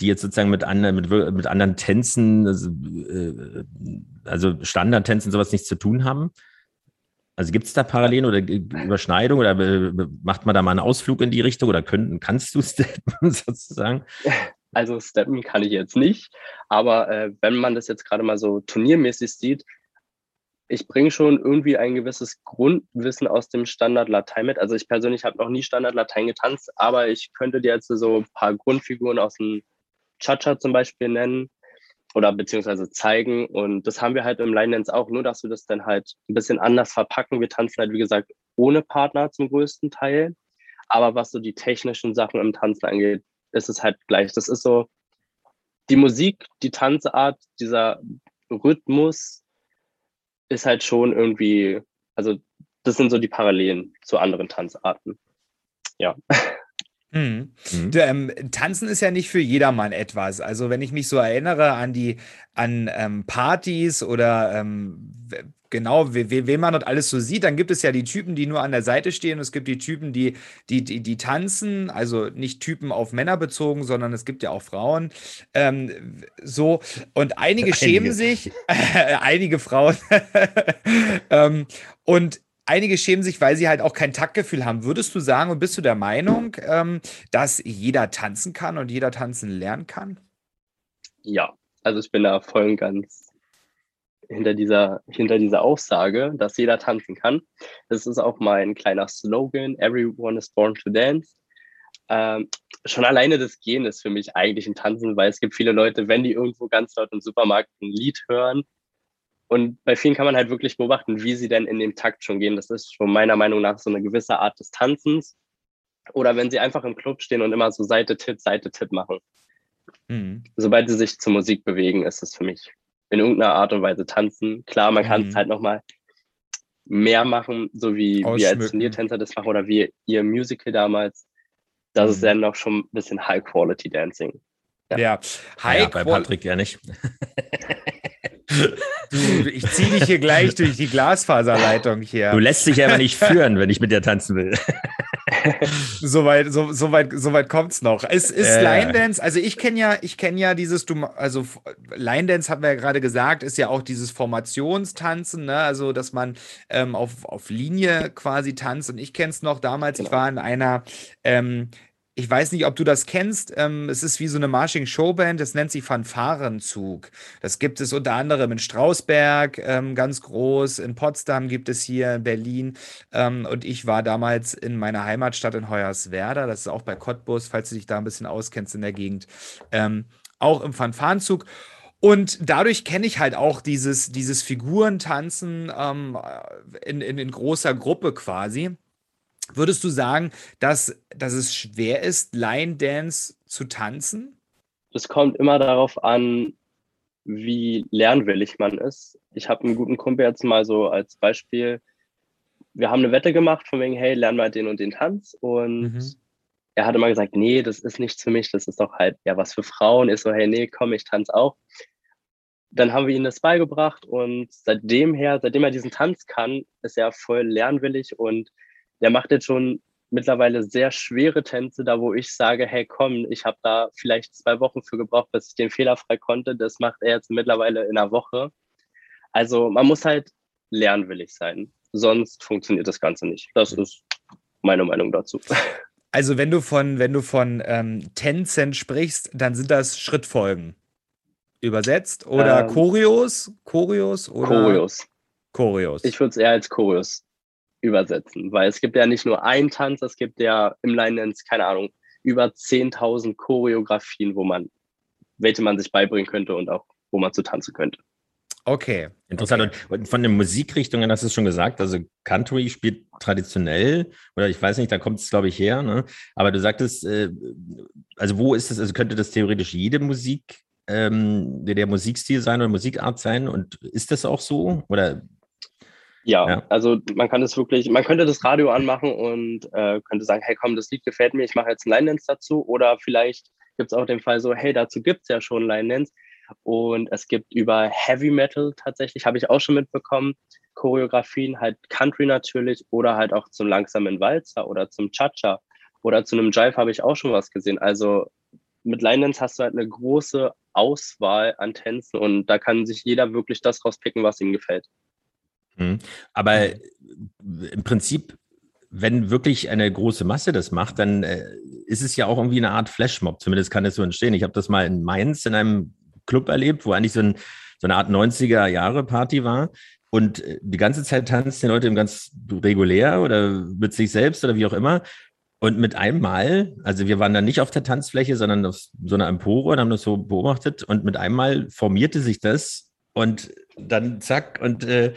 Die jetzt sozusagen mit anderen, mit, mit anderen Tänzen, also, äh, also Standardtänzen sowas nichts zu tun haben? Also gibt es da Parallelen oder Überschneidungen oder äh, macht man da mal einen Ausflug in die Richtung oder können, kannst du (laughs) steppen sozusagen? Also steppen kann ich jetzt nicht, aber äh, wenn man das jetzt gerade mal so turniermäßig sieht, ich bringe schon irgendwie ein gewisses Grundwissen aus dem Standard Latein mit. Also ich persönlich habe noch nie Standard Latein getanzt, aber ich könnte dir jetzt so ein paar Grundfiguren aus dem Cha-Cha zum Beispiel nennen oder beziehungsweise zeigen. Und das haben wir halt im Line Dance auch, nur dass wir das dann halt ein bisschen anders verpacken. Wir tanzen halt, wie gesagt, ohne Partner zum größten Teil. Aber was so die technischen Sachen im Tanzen angeht, ist es halt gleich. Das ist so die Musik, die Tanzart, dieser Rhythmus ist halt schon irgendwie, also das sind so die Parallelen zu anderen Tanzarten. Ja. (laughs) Mhm. Mhm. Ähm, Tanzen ist ja nicht für jedermann etwas. Also wenn ich mich so erinnere an die an ähm, Partys oder ähm, genau, wen we man dort alles so sieht, dann gibt es ja die Typen, die nur an der Seite stehen es gibt die Typen, die, die, die, die tanzen, also nicht Typen auf Männer bezogen, sondern es gibt ja auch Frauen. Ähm, so, und einige, (laughs) einige. schämen sich, äh, (laughs) einige Frauen. (laughs) ähm, und einige schämen sich, weil sie halt auch kein Taktgefühl haben. Würdest du sagen und bist du der Meinung, ähm, dass jeder tanzen kann und jeder tanzen lernen kann? Ja, also ich bin da voll und ganz hinter dieser, hinter dieser Aussage, dass jeder tanzen kann. Das ist auch mein kleiner Slogan, Everyone is born to dance. Ähm, schon alleine das Gehen ist für mich eigentlich ein Tanzen, weil es gibt viele Leute, wenn die irgendwo ganz laut im Supermarkt ein Lied hören, und bei vielen kann man halt wirklich beobachten, wie sie denn in dem Takt schon gehen. Das ist schon meiner Meinung nach so eine gewisse Art des Tanzens. Oder wenn sie einfach im Club stehen und immer so Seite-Tipp, Seite-Tipp machen. Mhm. Sobald sie sich zur Musik bewegen, ist es für mich in irgendeiner Art und Weise tanzen. Klar, man kann es mhm. halt nochmal mehr machen, so wie wir als Turniertänzer das machen oder wie ihr Musical damals. Das mhm. ist dann noch schon ein bisschen High-Quality-Dancing. Ja, ja. High ja, bei Patrick ja nicht. (laughs) Du, ich ziehe dich hier gleich durch die Glasfaserleitung hier. Du lässt dich aber nicht (laughs) führen, wenn ich mit dir tanzen will. (laughs) Soweit so, so weit, so weit kommt es noch. Ist, ist äh. Line Dance, also ich kenne ja, ich kenne ja dieses, also Line Dance haben wir ja gerade gesagt, ist ja auch dieses Formationstanzen, ne? also dass man ähm, auf, auf Linie quasi tanzt. Und ich kenne es noch damals, genau. ich war in einer ähm, ich weiß nicht, ob du das kennst. Ähm, es ist wie so eine Marching Showband. Das nennt sich Fanfarenzug. Das gibt es unter anderem in Strausberg ähm, ganz groß. In Potsdam gibt es hier, in Berlin. Ähm, und ich war damals in meiner Heimatstadt in Hoyerswerda. Das ist auch bei Cottbus, falls du dich da ein bisschen auskennst in der Gegend. Ähm, auch im Fanfarenzug. Und dadurch kenne ich halt auch dieses, dieses Figurentanzen ähm, in, in, in großer Gruppe quasi. Würdest du sagen, dass, dass es schwer ist, Line Dance zu tanzen? Es kommt immer darauf an, wie lernwillig man ist. Ich habe einen guten Kumpel jetzt mal so als Beispiel. Wir haben eine Wette gemacht von wegen, hey, lern mal den und den Tanz. Und mhm. er hat immer gesagt, nee, das ist nichts für mich, das ist doch halt ja was für Frauen. Ist so, hey, nee, komm, ich tanze auch. Dann haben wir ihm das beigebracht und seitdem her, seitdem er diesen Tanz kann, ist er voll lernwillig und der macht jetzt schon mittlerweile sehr schwere Tänze, da wo ich sage, hey komm, ich habe da vielleicht zwei Wochen für gebraucht, bis ich den fehlerfrei konnte. Das macht er jetzt mittlerweile in einer Woche. Also man muss halt lernwillig sein, sonst funktioniert das Ganze nicht. Das ist meine Meinung dazu. (laughs) Also wenn du von, wenn du von ähm, Tänzen sprichst, dann sind das Schrittfolgen. Übersetzt oder ähm, Choreos? Choreos oder? Choreos. Choreos. Ich würde es eher als Choreos übersetzen, weil es gibt ja nicht nur einen Tanz, es gibt ja im Line Dance, keine Ahnung, über 10.000 Choreografien, wo man, welche man sich beibringen könnte und auch, wo man zu tanzen könnte. Okay. Interessant. Okay. Und, von den Musikrichtungen hast du schon gesagt, also Country spielt traditionell, oder ich weiß nicht, da kommt es, glaube ich, her, ne? Aber du sagtest, äh, also wo ist es, also könnte das theoretisch jede Musik, ähm, der, der Musikstil sein oder Musikart sein? Und ist das auch so? Oder ja, ja, also man kann das wirklich, man könnte das Radio anmachen und äh, könnte sagen, hey komm, das Lied gefällt mir, ich mache jetzt ein Line-Dance dazu. Oder vielleicht gibt es auch den Fall so, hey, dazu gibt es ja schon Line-Dance. Und es gibt über Heavy Metal tatsächlich, habe ich auch schon mitbekommen, Choreografien, halt Country natürlich oder halt auch zum langsamen Walzer oder zum Cha-Cha oder zu einem Jive habe ich auch schon was gesehen. Also mit Line Dance hast du halt eine große Auswahl an Tänzen und da kann sich jeder wirklich das rauspicken, was ihm gefällt. Mhm. Aber im Prinzip, wenn wirklich eine große Masse das macht, dann äh, ist es ja auch irgendwie eine Art Flashmob. Zumindest kann es so entstehen. Ich habe das mal in Mainz in einem Club erlebt, wo eigentlich so, ein, so eine Art 90er-Jahre-Party war. Und äh, die ganze Zeit tanzen die Leute ganz regulär oder mit sich selbst oder wie auch immer. Und mit einem Mal, also wir waren dann nicht auf der Tanzfläche, sondern auf so einer Empore und haben das so beobachtet. Und mit einem Mal formierte sich das und dann zack und äh,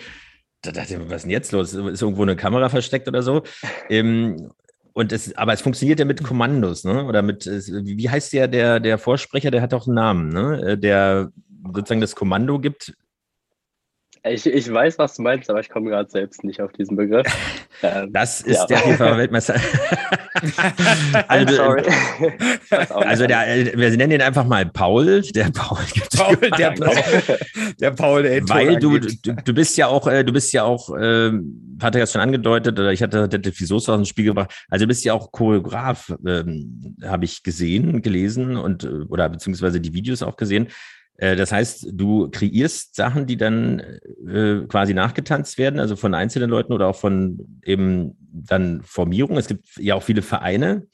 da dachte ich, was ist denn jetzt los? Ist irgendwo eine Kamera versteckt oder so? ähm, und es, aber es funktioniert ja mit Kommandos, ne? Oder mit, wie heißt der, der, der Vorsprecher, der hat auch einen Namen, ne? Äh, der sozusagen das Kommando gibt, ich, ich weiß, was du meinst, aber ich komme gerade selbst nicht auf diesen Begriff. (laughs) Ähm, das ist ja. der FIFA-Weltmeister. (laughs) also, sorry. (laughs) also der, wir nennen ihn einfach mal Paul. Der Paul, Paul der, Paul, der Paul, der Weil du, du, du bist ja auch, äh, du bist ja auch, äh, Patrick hat es schon angedeutet, oder ich hatte Detlef Soße aus dem Spiel gebracht. Also du bist ja auch Choreograf, ähm, habe ich gesehen, gelesen und äh, oder beziehungsweise die Videos auch gesehen. Äh, das heißt, du kreierst Sachen, die dann äh, quasi nachgetanzt werden, also von einzelnen Leuten oder auch von eben dann Formierungen. Es gibt ja auch viele Vereine.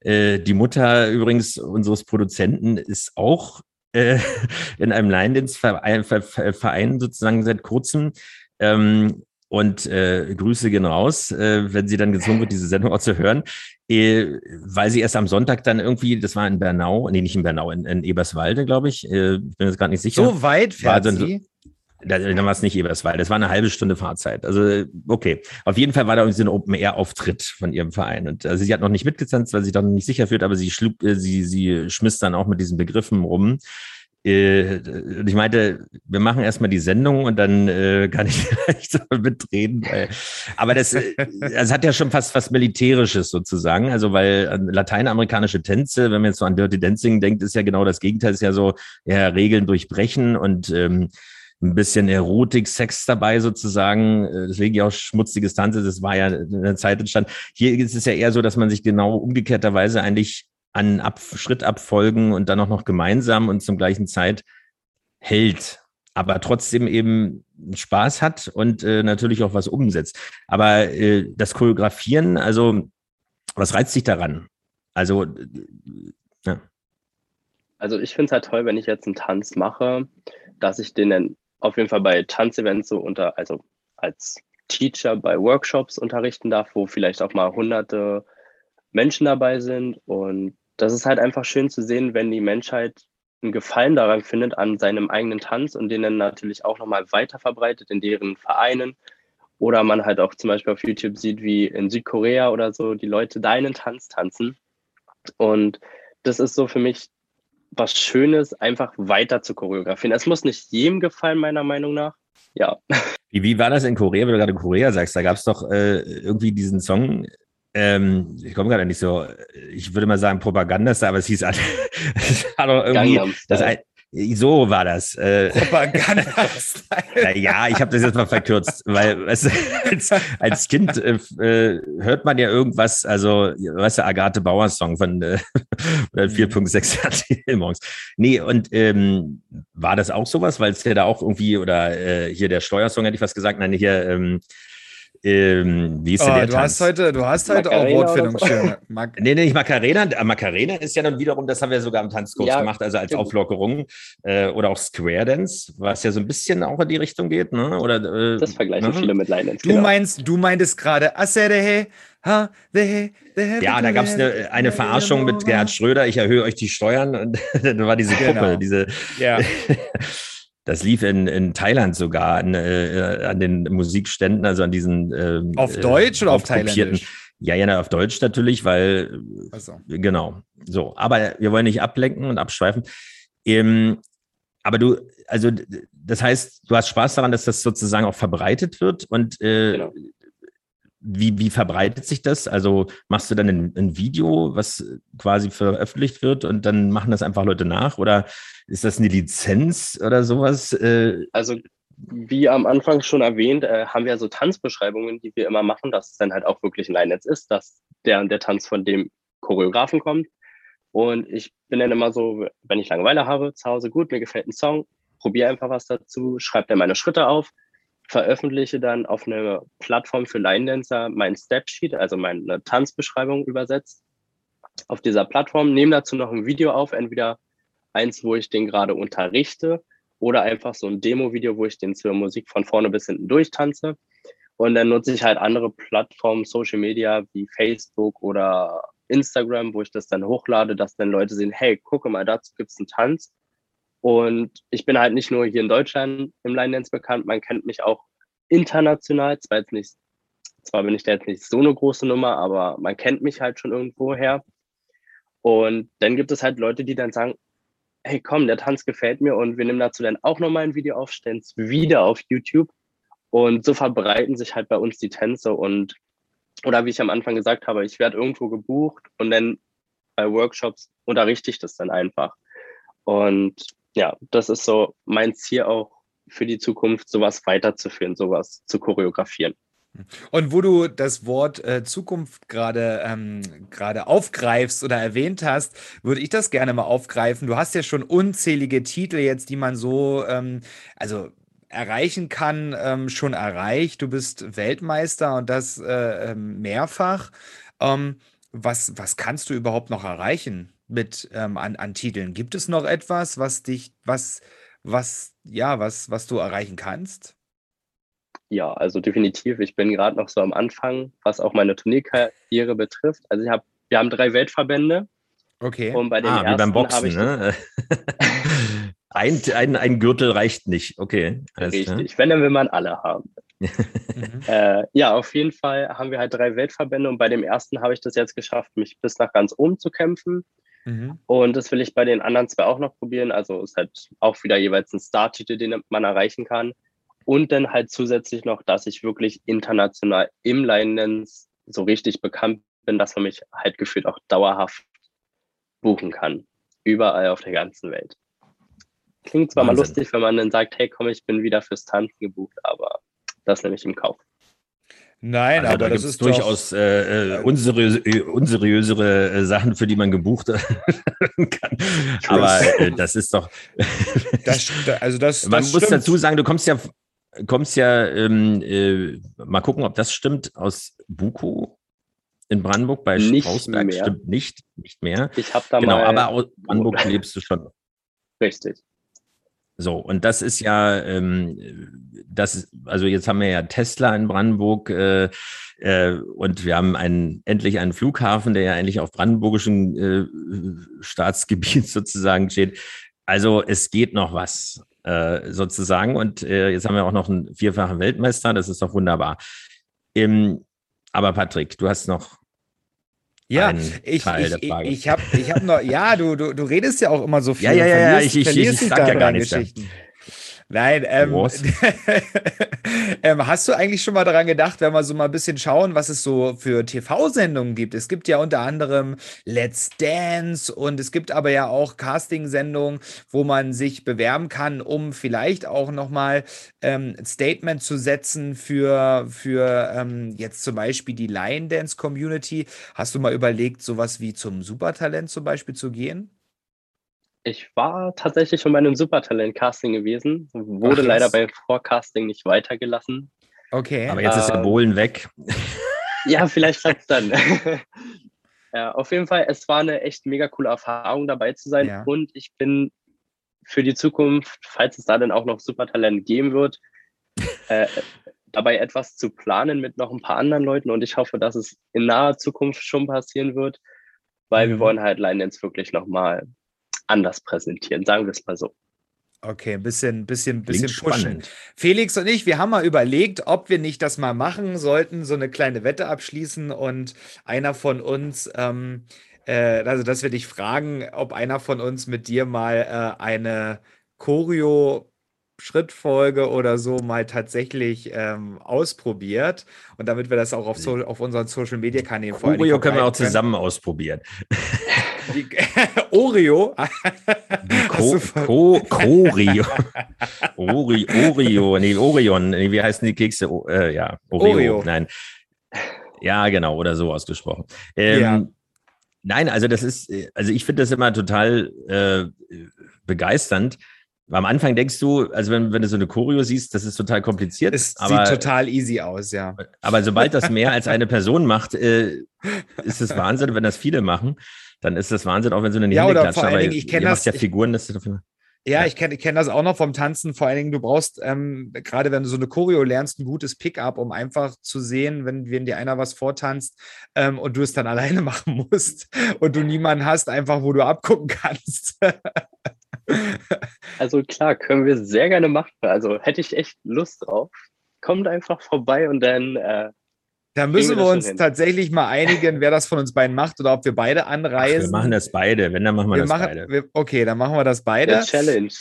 Äh, die Mutter übrigens unseres Produzenten ist auch äh, (laughs) in einem Line-Dance-Verein sozusagen seit kurzem. Ähm, und äh, Grüße gehen raus, äh, wenn sie dann gezwungen wird, diese Sendung auch zu hören, äh, weil sie erst am Sonntag dann irgendwie, das war in Bernau, nee, nicht in Bernau, in, in Eberswalde, glaube ich, äh, ich bin jetzt gerade nicht sicher. So weit fährt war sie? dann war es nicht Eberswalde, das war eine halbe Stunde Fahrzeit. Also, okay. Auf jeden Fall war da irgendwie so ein Open-Air-Auftritt von ihrem Verein. Und also sie hat noch nicht mitgetanzt, weil sie dann nicht sicher fühlt, aber sie schlug, äh, sie, sie schmiss dann auch mit diesen Begriffen rum. Äh, ich meinte, wir machen erstmal die Sendung und dann äh, (laughs) kann ich vielleicht so mitreden. Weil, aber das, äh, das hat ja schon fast was Militärisches sozusagen. Also, weil lateinamerikanische Tänze, wenn man jetzt so an Dirty Dancing denkt, ist ja genau das Gegenteil, ist ja so, ja, Regeln durchbrechen und ähm, ein bisschen Erotik, Sex dabei sozusagen. Äh, deswegen ja auch schmutziges Tanzen, das war ja in der Zeit entstanden. Hier ist es ja eher so, dass man sich genau umgekehrterweise eigentlich an Ab Schrittabfolgen und dann auch noch gemeinsam und zum gleichen Zeit hält, aber trotzdem eben Spaß hat und äh, natürlich auch was umsetzt. Aber äh, das Choreografieren, also was reizt dich daran? Also, äh, ja. Also ich finde es halt toll, wenn ich jetzt einen Tanz mache, dass ich den dann auf jeden Fall bei Tanzevents so unter, also als Teacher bei Workshops unterrichten darf, wo vielleicht auch mal hunderte Menschen dabei sind. Und das ist halt einfach schön zu sehen, wenn die Menschheit einen Gefallen daran findet an seinem eigenen Tanz und den dann natürlich auch nochmal weiter verbreitet in deren Vereinen. Oder man halt auch zum Beispiel auf YouTube sieht, wie in Südkorea oder so die Leute deinen Tanz tanzen. Und das ist so für mich was Schönes, einfach weiter zu choreografieren. Es muss nicht jedem gefallen, meiner Meinung nach. Ja. Wie, wie war das in Korea, wenn du gerade Korea sagst? Da gab es doch äh, irgendwie diesen Song, ähm, ich komme gerade nicht so, ich würde mal sagen Propagandastar, aber es hieß, (laughs) es war doch irgendwie, das, so war das. Äh, Propaganda. (laughs) ja, ich habe das jetzt mal verkürzt, weil weißt (laughs) als, als Kind äh, äh, hört man ja irgendwas, also, weißt du, Agathe Bauer Song von äh, 4.6 mhm. morgens. Nee, und ähm, war das auch sowas, weil es ja da auch irgendwie, oder äh, hier der Steuersong hätte ich was gesagt, nein, hier, ähm, ähm, wie ist denn oh, der du Tanz? Hast heute, du hast heute auch Wortfindungsstörungen. So. nee, nee, nicht Macarena. Macarena ist ja dann wiederum, das haben wir sogar im Tanzkurs ja, gemacht, also als Auflockerung. Äh, oder auch Square Dance, was ja so ein bisschen auch in die Richtung geht. Ne? Oder, äh, das vergleichen ne? viele mit Line Dance. Du genau. meinst, du meintest gerade Aserehe, Ha, the, the, ja, da gab es eine, eine Verarschung mit Gerhard Schröder. Ich erhöhe euch die Steuern. Und (laughs) da war diese Puppe, genau. diese. Ja. (laughs) Das lief in, in Thailand sogar an, äh, an den Musikständen, also an diesen. Äh, auf Deutsch oder auf Thailändisch? Ja, ja, auf Deutsch natürlich, weil. So. Genau. So, aber wir wollen nicht ablenken und abschweifen. Ähm, aber du, also, das heißt, du hast Spaß daran, dass das sozusagen auch verbreitet wird und äh, genau wie, wie verbreitet sich das? Also machst du dann ein, ein, Video, was quasi veröffentlicht wird und dann machen das einfach Leute nach? Oder ist das eine Lizenz oder sowas? Äh, also wie am Anfang schon erwähnt, äh, haben wir so Tanzbeschreibungen, die wir immer machen, dass es dann halt auch wirklich ein Line-Netz ist, dass der der Tanz von dem Choreografen kommt. Und ich bin dann immer so, wenn ich Langeweile habe, zu Hause gut, mir gefällt ein Song, probiere einfach was dazu, schreibe dann meine Schritte auf, veröffentliche dann auf einer Plattform für Line-Dancer mein Step-Sheet, also meine Tanzbeschreibung übersetzt. Auf dieser Plattform nehme dazu noch ein Video auf, entweder eins, wo ich den gerade unterrichte oder einfach so ein Demo-Video, wo ich den zur Musik von vorne bis hinten durchtanze. Und dann nutze ich halt andere Plattformen, Social Media wie Facebook oder Instagram, wo ich das dann hochlade, dass dann Leute sehen, hey, gucke mal, dazu gibt es einen Tanz. Und ich bin halt nicht nur hier in Deutschland im Line Dance bekannt, man kennt mich auch international. Zwar, jetzt nicht, zwar bin ich da jetzt nicht so eine große Nummer, aber man kennt mich halt schon irgendwo her. Und dann gibt es halt Leute, die dann sagen, hey komm, der Tanz gefällt mir und wir nehmen dazu dann auch nochmal ein Video auf, stellen es wieder auf YouTube. Und so verbreiten sich halt bei uns die Tänze und oder wie ich am Anfang gesagt habe, ich werde irgendwo gebucht und dann bei Workshops unterrichte ich das dann einfach. Und ja, das ist so mein Ziel auch für die Zukunft, sowas weiterzuführen, sowas zu choreografieren. Und wo du das Wort äh, Zukunft gerade ähm, gerade aufgreifst oder erwähnt hast, würde ich das gerne mal aufgreifen. Du hast ja schon unzählige Titel jetzt, die man so, ähm, also erreichen kann, ähm, schon erreicht. Du bist Weltmeister und das äh, ähm, mehrfach. Ähm, was, was kannst du überhaupt noch erreichen? Mit ähm, an, an Titeln. Gibt es noch etwas, was dich, was, was, ja, was, was du erreichen kannst? Ja, also definitiv. Ich bin gerade noch so am Anfang, was auch meine Turnierkarriere betrifft. Also ich habe, wir haben drei Weltverbände. Okay. Und bei den ah, ersten wie beim Boxen, ne? (laughs) (laughs) ein, ein, ein Gürtel reicht nicht. Okay. Richtig. Wenn, dann will man alle haben. (laughs) mhm. äh, ja, auf jeden Fall haben wir halt drei Weltverbände und bei dem ersten habe ich das jetzt geschafft, mich bis nach ganz oben zu kämpfen. Mhm. Und das will ich bei den anderen zwei auch noch probieren. Also ist halt auch wieder jeweils ein Starttitel, den man erreichen kann. Und dann halt zusätzlich noch, dass ich wirklich international im Line so richtig bekannt bin, dass man mich halt gefühlt auch dauerhaft buchen kann. Überall auf der ganzen Welt. Klingt zwar Wahnsinn. mal lustig, wenn man dann sagt, hey, komm, ich bin wieder fürs Tanzen gebucht, aber das nehme ich im Kauf. Nein, also aber da das ist durchaus äh, äh, unseriöse, äh, unseriösere äh, Sachen, für die man gebucht kann. Aber äh, das ist doch. (laughs) das, also das, man das muss dazu sagen, du kommst ja, kommst ja, ähm, äh, mal gucken, ob das stimmt, aus Buko in Brandenburg bei nicht Strausberg. Mehr. Stimmt nicht, nicht mehr. Ich habe da genau, mal. aber aus (laughs) Brandenburg lebst du schon. Richtig. So, und das ist ja, ähm, das, also jetzt haben wir ja Tesla in Brandenburg äh, äh, und wir haben einen, endlich einen Flughafen, der ja endlich auf brandenburgischem äh, Staatsgebiet (laughs) sozusagen steht. Also es geht noch was äh, sozusagen. Und äh, jetzt haben wir auch noch einen vierfachen Weltmeister, das ist doch wunderbar. Ähm, aber Patrick, du hast noch ja, ich, Teil ich, ich, ich habe ich hab noch, ja, du, du, du redest ja auch immer so viel. (laughs) Ja, ja, ja, ja ich, ich, ich, ich sag ja gar nichts. Geschichten. Nein, ähm, (laughs) ähm, hast du eigentlich schon mal daran gedacht, wenn wir so mal ein bisschen schauen, was es so für TV-Sendungen gibt? Es gibt ja unter anderem Let's Dance und es gibt aber ja auch Casting-Sendungen, wo man sich bewerben kann, um vielleicht auch nochmal ähm, ein Statement zu setzen für, für ähm, jetzt zum Beispiel die Lion Dance Community. Hast du mal überlegt, sowas wie zum Supertalent zum Beispiel zu gehen? Ich war tatsächlich schon bei einem Supertalent-Casting gewesen, wurde Ach, leider beim Vorcasting nicht weitergelassen. Okay. Aber jetzt ist der ähm, Bohlen weg. (laughs) Ja, vielleicht (laughs) klappt es dann. (laughs) ja, auf jeden Fall, es war eine echt mega coole Erfahrung dabei zu sein ja. und ich bin für die Zukunft, falls es da dann auch noch Supertalent geben wird, äh, dabei etwas zu planen mit noch ein paar anderen Leuten und ich hoffe, dass es in naher Zukunft schon passieren wird, weil mhm. wir wollen halt Line Dance wirklich nochmal anders präsentieren, sagen wir es mal so. Okay, ein bisschen, bisschen, bisschen pushen. Spannend. Felix und ich, wir haben mal überlegt, ob wir nicht das mal machen sollten, so eine kleine Wette abschließen und einer von uns, ähm, äh, also dass wir dich fragen, ob einer von uns mit dir mal äh, eine Choreo Schrittfolge oder so mal tatsächlich ähm, ausprobiert. Und damit wir das auch auf, so, auf unseren Social Media Kanälen vor Choreo können wir auch zusammen ausprobieren. (laughs) Die, (laughs) Oreo. Co, Co, Choreo. Ori, Oreo, nee, Orion, nee, wie heißen die Kekse? O, äh, ja, Oreo, Oreo, nein. Ja, genau, oder so ausgesprochen. Ähm, ja. Nein, also das ist, also ich finde das immer total äh, begeisternd, am Anfang denkst du, also wenn, wenn du so eine Choreo siehst, das ist total kompliziert. Es aber, sieht total easy aus, ja. Aber sobald das mehr als eine Person macht, äh, ist es Wahnsinn. Wenn das viele machen, dann ist das Wahnsinn, auch wenn so eine ja, Hände klatscht. Aber Dingen, ich kenne das. ja Figuren, das ist. Ja, ich kenne kenn das auch noch vom Tanzen. Vor allen Dingen, du brauchst, ähm, gerade wenn du so eine Choreo lernst, ein gutes Pickup, um einfach zu sehen, wenn, wenn dir einer was vortanzt ähm, und du es dann (laughs) alleine machen musst und du niemanden hast, einfach wo du abgucken (laughs) kannst. Also klar, können wir sehr gerne machen. Also hätte ich echt Lust drauf. Kommt einfach vorbei und dann. Äh, da müssen wir, wir uns tatsächlich mal einigen, wer das von uns beiden macht oder ob wir beide anreisen. Ach, wir machen das beide. Wenn, dann machen wir, wir das machen, beide. Wir, okay, dann machen wir das beide. Der Challenge.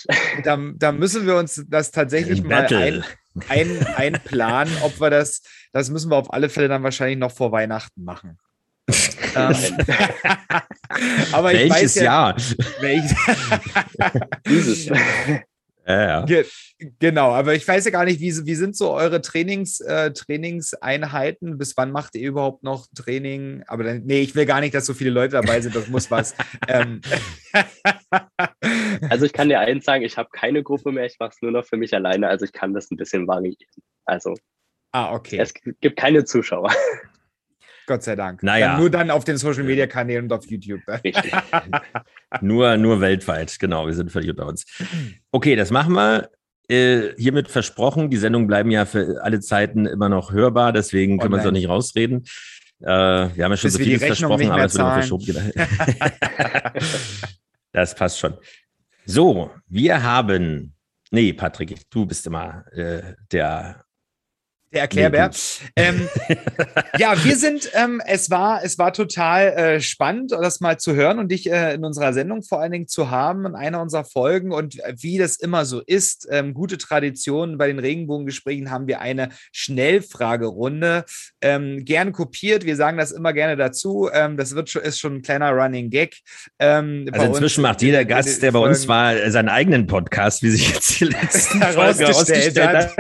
Da, da müssen wir uns das tatsächlich mal ein, ein, einplanen, ob wir das, das müssen wir auf alle Fälle dann wahrscheinlich noch vor Weihnachten machen. (laughs) Ähm, (laughs) aber ich Welches weiß ja, Jahr? Welches? Dieses. (laughs) Ja, ja. genau, aber ich weiß ja gar nicht, wie, wie sind so eure Trainings, äh, Trainingseinheiten? Bis wann macht ihr überhaupt noch Training? Aber dann, nee, ich will gar nicht, dass so viele Leute dabei sind, das muss was. (laughs) ähm. Also ich kann dir eins sagen, ich habe keine Gruppe mehr, ich mache es nur noch für mich alleine, also ich kann das ein bisschen variieren. Also ah, okay. es gibt keine Zuschauer. Gott sei Dank. Naja. Dann nur dann auf den Social Media Kanälen und auf YouTube. (laughs) Richtig. nur, nur weltweit, genau. Wir sind völlig unter uns. Okay, das machen wir. Äh, hiermit versprochen, die Sendungen bleiben ja für alle Zeiten immer noch hörbar, deswegen können wir uns auch nicht rausreden. Äh, wir haben ja schon Bis so vieles versprochen, aber es wird noch verschoben. (laughs) das passt schon. So, wir haben. Nee, Patrick, du bist immer äh, der Der Erklärbär. Ähm, ja, wir sind, ähm, es war, es war total äh, spannend, das mal zu hören und dich äh, in unserer Sendung vor allen Dingen zu haben, in einer unserer Folgen. Und wie das immer so ist, ähm, gute Tradition bei den Regenbogengesprächen haben wir eine Schnellfragerunde. Ähm, gern kopiert, wir sagen das immer gerne dazu. Ähm, das wird schon, ist schon ein kleiner Running Gag. Ähm, also inzwischen macht jeder Gast, der bei uns war, seinen eigenen Podcast, wie sich jetzt die (laughs) letzten herausgestellt hat.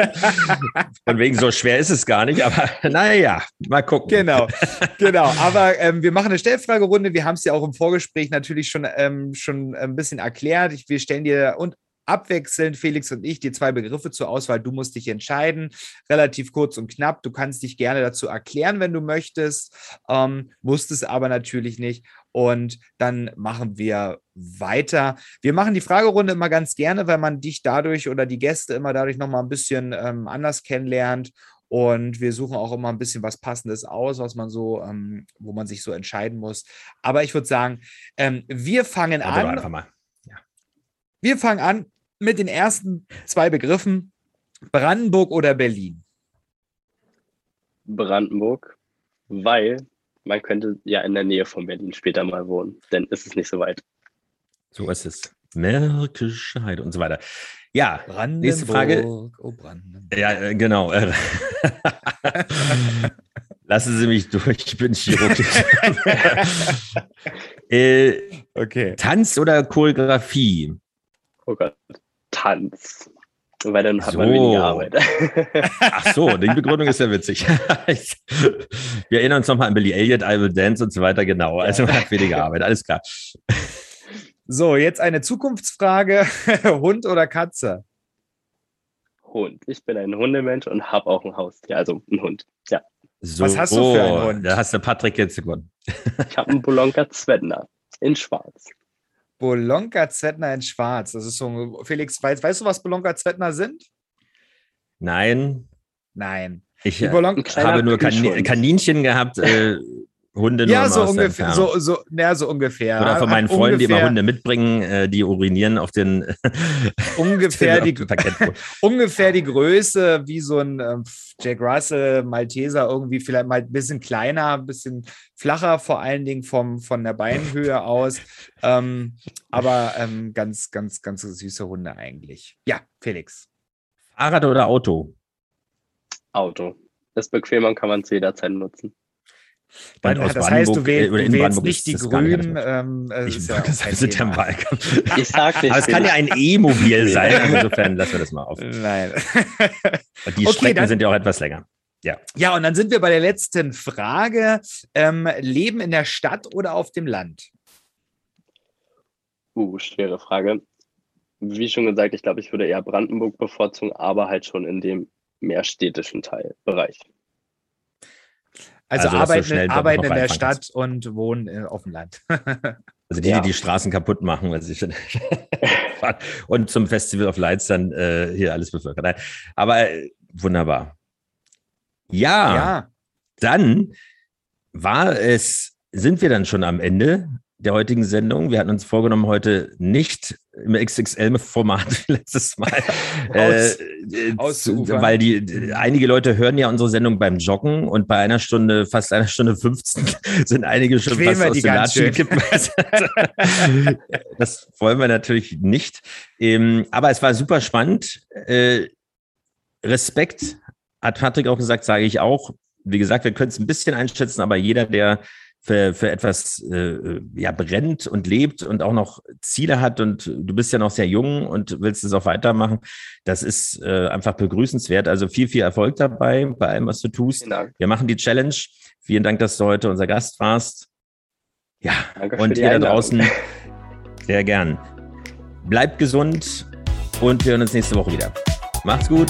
Von wegen so schwer ist es gar nicht, aber (laughs) naja, mal gucken. Genau, (laughs) genau. Aber ähm, wir machen eine Stellfragerunde. Wir haben es ja auch im Vorgespräch natürlich schon, ähm, schon ein bisschen erklärt. Ich, wir stellen dir und abwechselnd, Felix und ich, dir zwei Begriffe zur Auswahl. Du musst dich entscheiden. Relativ kurz und knapp. Du kannst dich gerne dazu erklären, wenn du möchtest. Ähm, musst es aber natürlich nicht. Und dann machen wir weiter. Wir machen die Fragerunde immer ganz gerne, weil man dich dadurch oder die Gäste immer dadurch nochmal ein bisschen ähm, anders kennenlernt. Und wir suchen auch immer ein bisschen was Passendes aus, was man so, ähm, wo man sich so entscheiden muss. Aber ich würde sagen, ähm, wir fangen Aber an. Einfach mal. Ja. Wir fangen an mit den ersten zwei Begriffen: Brandenburg oder Berlin? Brandenburg, weil man könnte ja in der Nähe von Berlin später mal wohnen, denn ist es nicht so weit. So ist es. Märkische Heide und so weiter. Ja, nächste Frage. Oh, Ja, äh, genau. (laughs) Lassen Sie mich durch, ich bin Chirurg. (laughs) äh, okay. Tanz oder Choreografie? Oh Gott, Tanz. Weil dann hat so. man weniger Arbeit. (laughs) Ach so, die Begründung ist ja witzig. (laughs) Wir erinnern uns nochmal an Billy Elliot, I Will Dance und so weiter. Genau, also man hat weniger Arbeit, alles klar. So, jetzt eine Zukunftsfrage. (laughs) Hund oder Katze? Hund. Ich bin ein Hundemensch und habe auch ein Haustier, also ein Hund. Ja. So, Was hast du für einen Hund? Da hast du Patrick jetzt gewonnen. ich habe einen Bolonka Zvedner in Schwarz. Bolonka Zvedner in Schwarz. Das ist so, Felix, weißt, weißt du, was Bolonka Zvedner sind? Nein. Nein. Ich habe nur kan Kaninchen gehabt, äh, Hunde nur ja, so ungefähr, so, so, ja, so ungefähr. Oder von meinen Freunden, ungefähr, die immer Hunde mitbringen, äh, die urinieren auf den (laughs) ungefähr die (laughs) ungefähr die Größe wie so ein äh, Jack Russell Malteser irgendwie vielleicht mal ein bisschen kleiner, ein bisschen flacher, vor allen Dingen vom von der Beinhöhe aus, ähm, aber ähm, ganz ganz ganz süße Hunde eigentlich. Ja, Felix. Fahrrad oder Auto? Auto. Ist bequemer und kann man es jederzeit nutzen. Dann, das Brandenburg, heißt, du, wähl, du wählst nicht die Grünen. Ähm, ich ja das sind ja Wahlkampf. Ich sag nicht. Aber es kann ja ein E-Mobil (laughs) sein. Insofern lassen wir das mal auf. Nein. Und die (laughs) okay, Strecken dann, sind ja auch etwas länger. Ja. Ja, und dann sind wir bei der letzten Frage. Ähm, Leben in der Stadt oder auf dem Land? Uh, schwere Frage. Wie schon gesagt, ich glaube, ich würde eher Brandenburg bevorzugen, aber halt schon in dem mehrstädtischen Teilbereich. Also, also arbeiten, so arbeiten in der Stadt und wohnen äh, auf dem Land. (laughs) also die, ja. die die Straßen kaputt machen, weil sie (laughs) und zum Festival of Lights dann äh, hier alles bevölkern. Aber äh, wunderbar. Ja, ja, dann war es, sind wir dann schon am Ende der heutigen Sendung. Wir hatten uns vorgenommen, heute nicht im XXL-Format (laughs) letztes Mal, (laughs) äh, weil die einige Leute hören ja unsere Sendung beim Joggen und bei einer Stunde, fast einer Stunde 15 (laughs) sind einige schon Quälen fast aus den Latschen kippen. das wollen wir natürlich nicht. Ähm, aber es war super spannend. Äh, Respekt, hat Patrick auch gesagt, sage ich auch. Wie gesagt, wir können es ein bisschen einschätzen, aber jeder, der für, für etwas äh, ja, brennt und lebt und auch noch Ziele hat und du bist ja noch sehr jung und willst es auch weitermachen, das ist äh, einfach begrüßenswert. Also viel, viel Erfolg dabei bei allem, was du tust. Wir machen die Challenge. Vielen Dank, dass du heute unser Gast warst. Ja, Danke und ihr da draußen sehr gern. Bleibt gesund und wir hören uns nächste Woche wieder. Macht's gut.